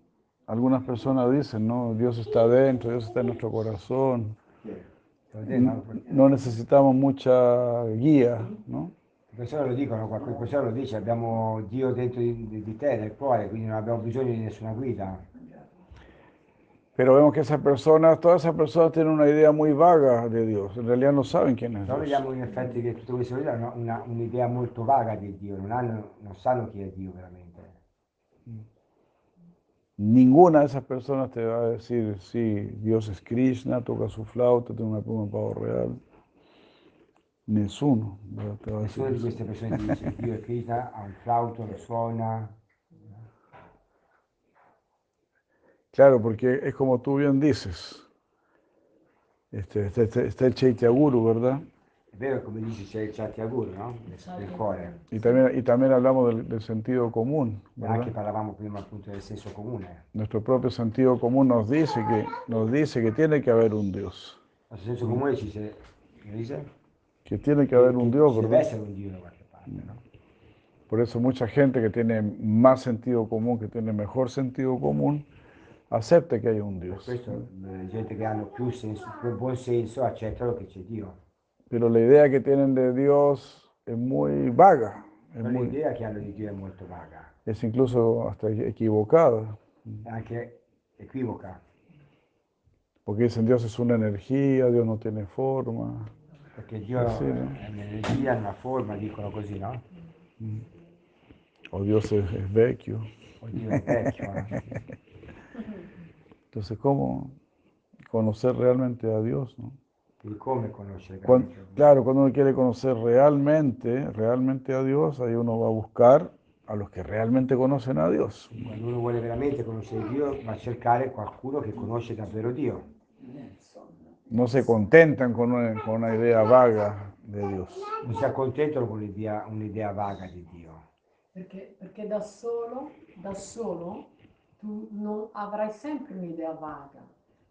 algunas personas dicen, ¿no? Dios está dentro, Dios está en nuestro corazón. No necesitamos mucha guía, ¿no? Le persone lo dicono, qualche persona lo dice, abbiamo Dio dentro di, di te, nel cuore, quindi non abbiamo bisogno di nessuna guida. Pero vemos que esas personas, todas esas personas tienen una idea muy vaga de Dios. En realidad no saben quién es Dios. vediamo in effetti che tutte queste cose hanno una- un'idea molto vaga di Dio, non, hanno- non sanno chi è Dio veramente. Ninguna de esas personas te va a decir, sí, Dios es Krishna, toca su flauta, tiene una pluma de pavo real. Nessuno ¿verdad? te va a decir Nessuna di queste persone ti dice Dio è Krishna, ha un flauto, lo suona. Claro, porque es como tú bien dices. Este, este- este- está el Chaitya Guru, ¿verdad? È vero come dice c'è il Chatyaguru, no? Nel cuore. Y también, y también hablamos del, del sentido común, E anche ¿verdad? parlavamo prima appunto del senso comune. Nuestro propio sentido común nos dice que, nos dice que tiene que haber un Dios. Nostro senso comune ci dice, come dice? Que tiene que haber un Dios, ¿verdad? essere un Dio da qualche parte, no? Por eso mucha gente que tiene más sentido común, que tiene mejor sentido común, acepta que hay un Per Dios. questo eh, gente che hanno più, senso, più buon senso accettano che c'è Dio. Pero la idea que tienen de Dios es muy vaga, es, Però muy- l'idea che hanno di Dio è molto vaga, es incluso hasta equivocada, anche equivoca, porque dicen Dios es una energía, Dios no tiene forma. Perché Dio Sì, no? è forma, dicono così, no? O Dios es, es vecchio. O Dio è vecchio, eh? Entonces, ¿cómo conocer realmente a Dios? no? Quindi come conoscere Cuan- veramente Dio? claro, cuando uno quiere conocer realmente, realmente a Dios, ahí uno va a buscar a los que realmente conocen a Dios. Quando uno vuole veramente conoscere Dio, va a cercare qualcuno che conosce davvero Dio. No se contentan con una, con una idea vaga de Dios. Non si accontentano con un'idea, un'idea vaga di Dio. Perché, perché da solo, da solo, tu non avrai sempre un'idea vaga.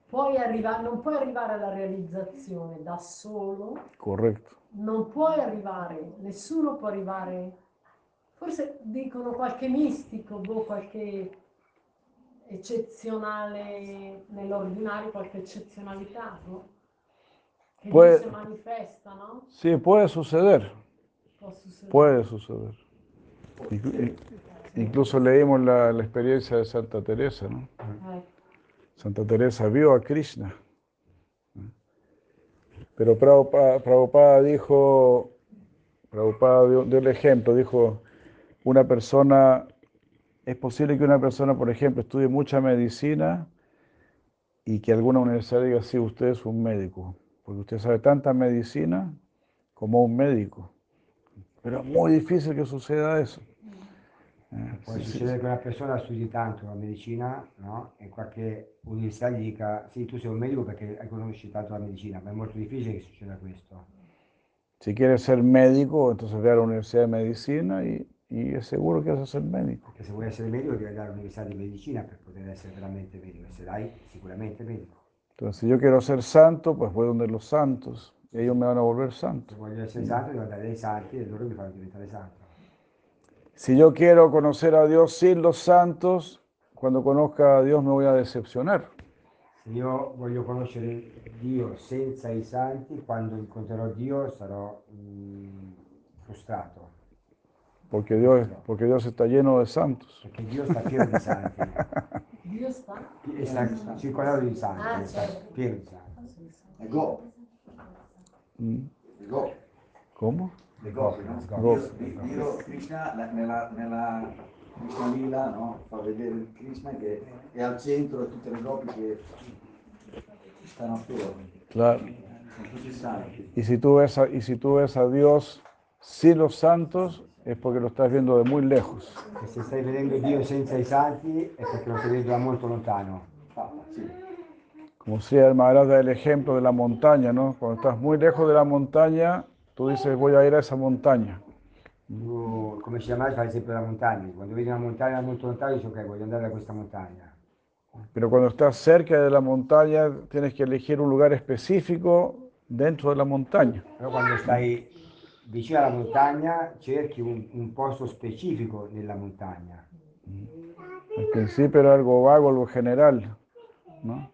Puoi arrivare, non puoi arrivare alla realizzazione da solo, Correcto. non puoi arrivare, nessuno può arrivare, forse dicono qualche mistico, boh, qualche eccezionale nell'ordinario, qualche eccezionalità, no? Che Puede- Dio si manifesta, no? Sí, puede suceder, Può succedere. puede suceder. Inclu- in- Incluso leímos la, la experiencia de Santa Teresa, ¿no? Santa Teresa vio a Krishna. Pero Prabhupada, Prabhupada dijo, Prabhupada dio, dio el ejemplo, dijo, una persona, es posible que una persona, por ejemplo, estudie mucha medicina y que alguna universidad diga, sí, usted es un médico, porque usted sabe tanta medicina como un médico. Pero es muy difícil que suceda eso. Eh, Può sí, succedere che una persona studi tanto la medicina, no? E qualche università gli dica, sì, tu sei un medico perché hai conosci tanto la medicina, ma è molto difficile che succeda questo. Si quieres ser médico, entonces ve a la Universidad de Medicina y, y es seguro que vas a ser médico. Perché se vuoi essere medico devi andare all'università di medicina per poter essere veramente medico, e sarai sicuramente medico. Entonces, si yo quiero ser santo, pues voy donde los santos. Y ellos me van a volver Se santo. voglio essere santo devo andare dai santi e loro mi fanno diventare santo. Si yo quiero conocer a Dios sin los santos, cuando conozca a Dios me voy a decepcionar. Se io voglio conoscere Dio senza i santi, quando incontrerò Dio sarò mm, frustrato, Porque Dios, porque Dios está lleno de santos. perché Dio sta pieno di santi, Dio sta? e sta circondato di santi, Ah, sta certo. pieno di santi. Le go, le go, ¿Cómo? gopi, no? Gopi. Dio, Krishna la- nella, nella Krishna Lila no? fa vedere il Krishna che è al centro e tutte le gopi che stanno attorno. Claro. Y si tú ves a, y si tú ves a Dios sin los santos, es porque lo estás viendo de muy lejos. E se stai vedendo Dio senza i santi è perché lo stai vedendo da molto lontano. Ah, sì. Como si el Maharaj da el ejemplo de la montaña, ¿no? Cuando estás muy lejos de la montaña, tú dices, voy a ir a esa montaña. Tu, come ci chiamavi, fai sempre la montagna. Quando vedi una montagna molto lontana dici ok, voglio andare da questa montagna. Pero cuando estás cerca de la montaña, tienes que elegir un lugar específico dentro de la montaña. Però quando stai vicino alla montagna cerchi un, un posto specifico nella montagna. Al principio era algo vago, algo general, ¿no?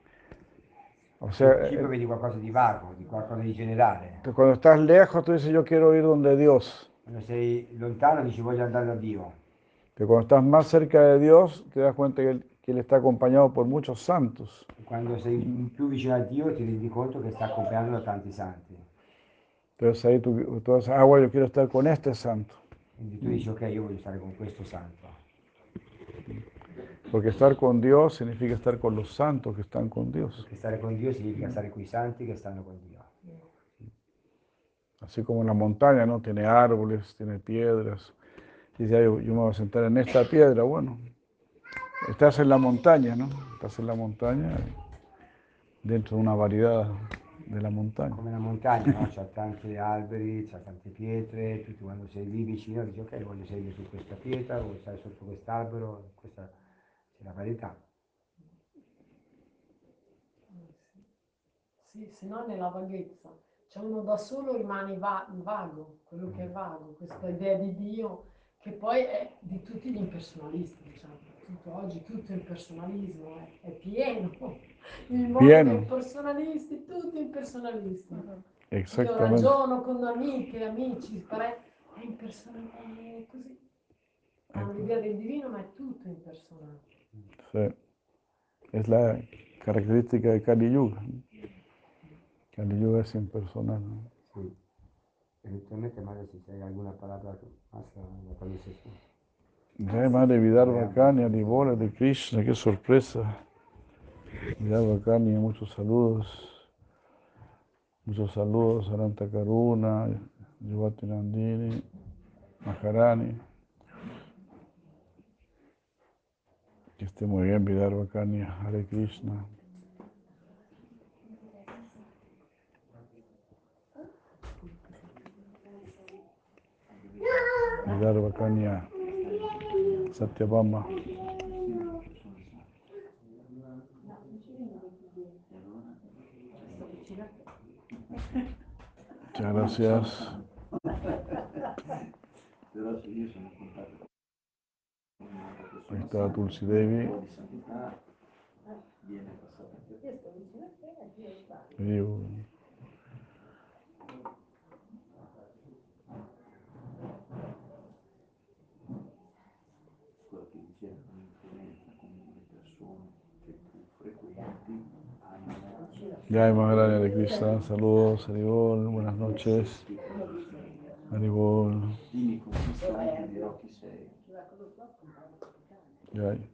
O sea, Al principio eh, vedi qualcosa di vago, di qualcosa di generale. cuando estás lejos, tú dices, yo quiero ir donde Dios. Quando sei lontano dici voglio andare da Dio. Pero cuando estás más cerca de Dios, te das cuenta que Él, que él está acompañado por muchos santos. Quando sei più vicino a Dio ti rendi conto che sta accompagnato da tanti santi. Entonces ahí tú, tú dices, ah, bueno, yo quiero estar con este santo. Quindi tu dici ok, io voglio stare con questo santo. Porque estar con Dios significa estar con los santos que están con Dios. Stare con Dio significa stare con i santi che stanno con Dio. Así como la montaña, ¿no? Tiene árboles, tiene piedras. Dice, "Ay, yo, yo me voy a sentar en esta piedra. Bueno, estás en la montaña, ¿no? Estás en la montaña, dentro de una variedad de la montaña. Come la montagna, no? C'ha tanti alberi, c'ha tante pietre, tu quando sei lì vicino dici ok, voglio sedere su questa pietra, voglio stare sotto quest'albero, questa c'è la varietà. Sì, se no nella vaghezza. Cioè uno da solo rimane va- vago, quello che è vago, questa idea di Dio che poi è di tutti gli impersonalisti, diciamo. Tutto, oggi tutto impersonalismo è, è pieno. (laughs) Il mondo Pieno. dei impersonalisti, tutti impersonalisti. Io Exactamente. ragiono con amiche, amici, pare- è impersonale, è così. Hanno l'idea del divino, ma è tutto impersonale. Sí. Es la característica de Kali Yuga. Kali Yuga es impersonal. ¿no? Sì. Eventualmente magari se c'è alguna parola más la. Jai Madre Vidar Bacani, Alibora de Krishna, qué sorpresa. Vidar Bacani, muchos saludos. Muchos saludos a Ananta Karuna, Yuvati Nandini, Maharani. Que esté muy bien, Vidar Bacani, Hare Krishna. Vidar Bacani, Satyabama. Muchas gracias. Ahí está Tulsi Devi. Jai Maharaj de Krishna, saludos, Aribol, buenas noches. Aribol. Jai.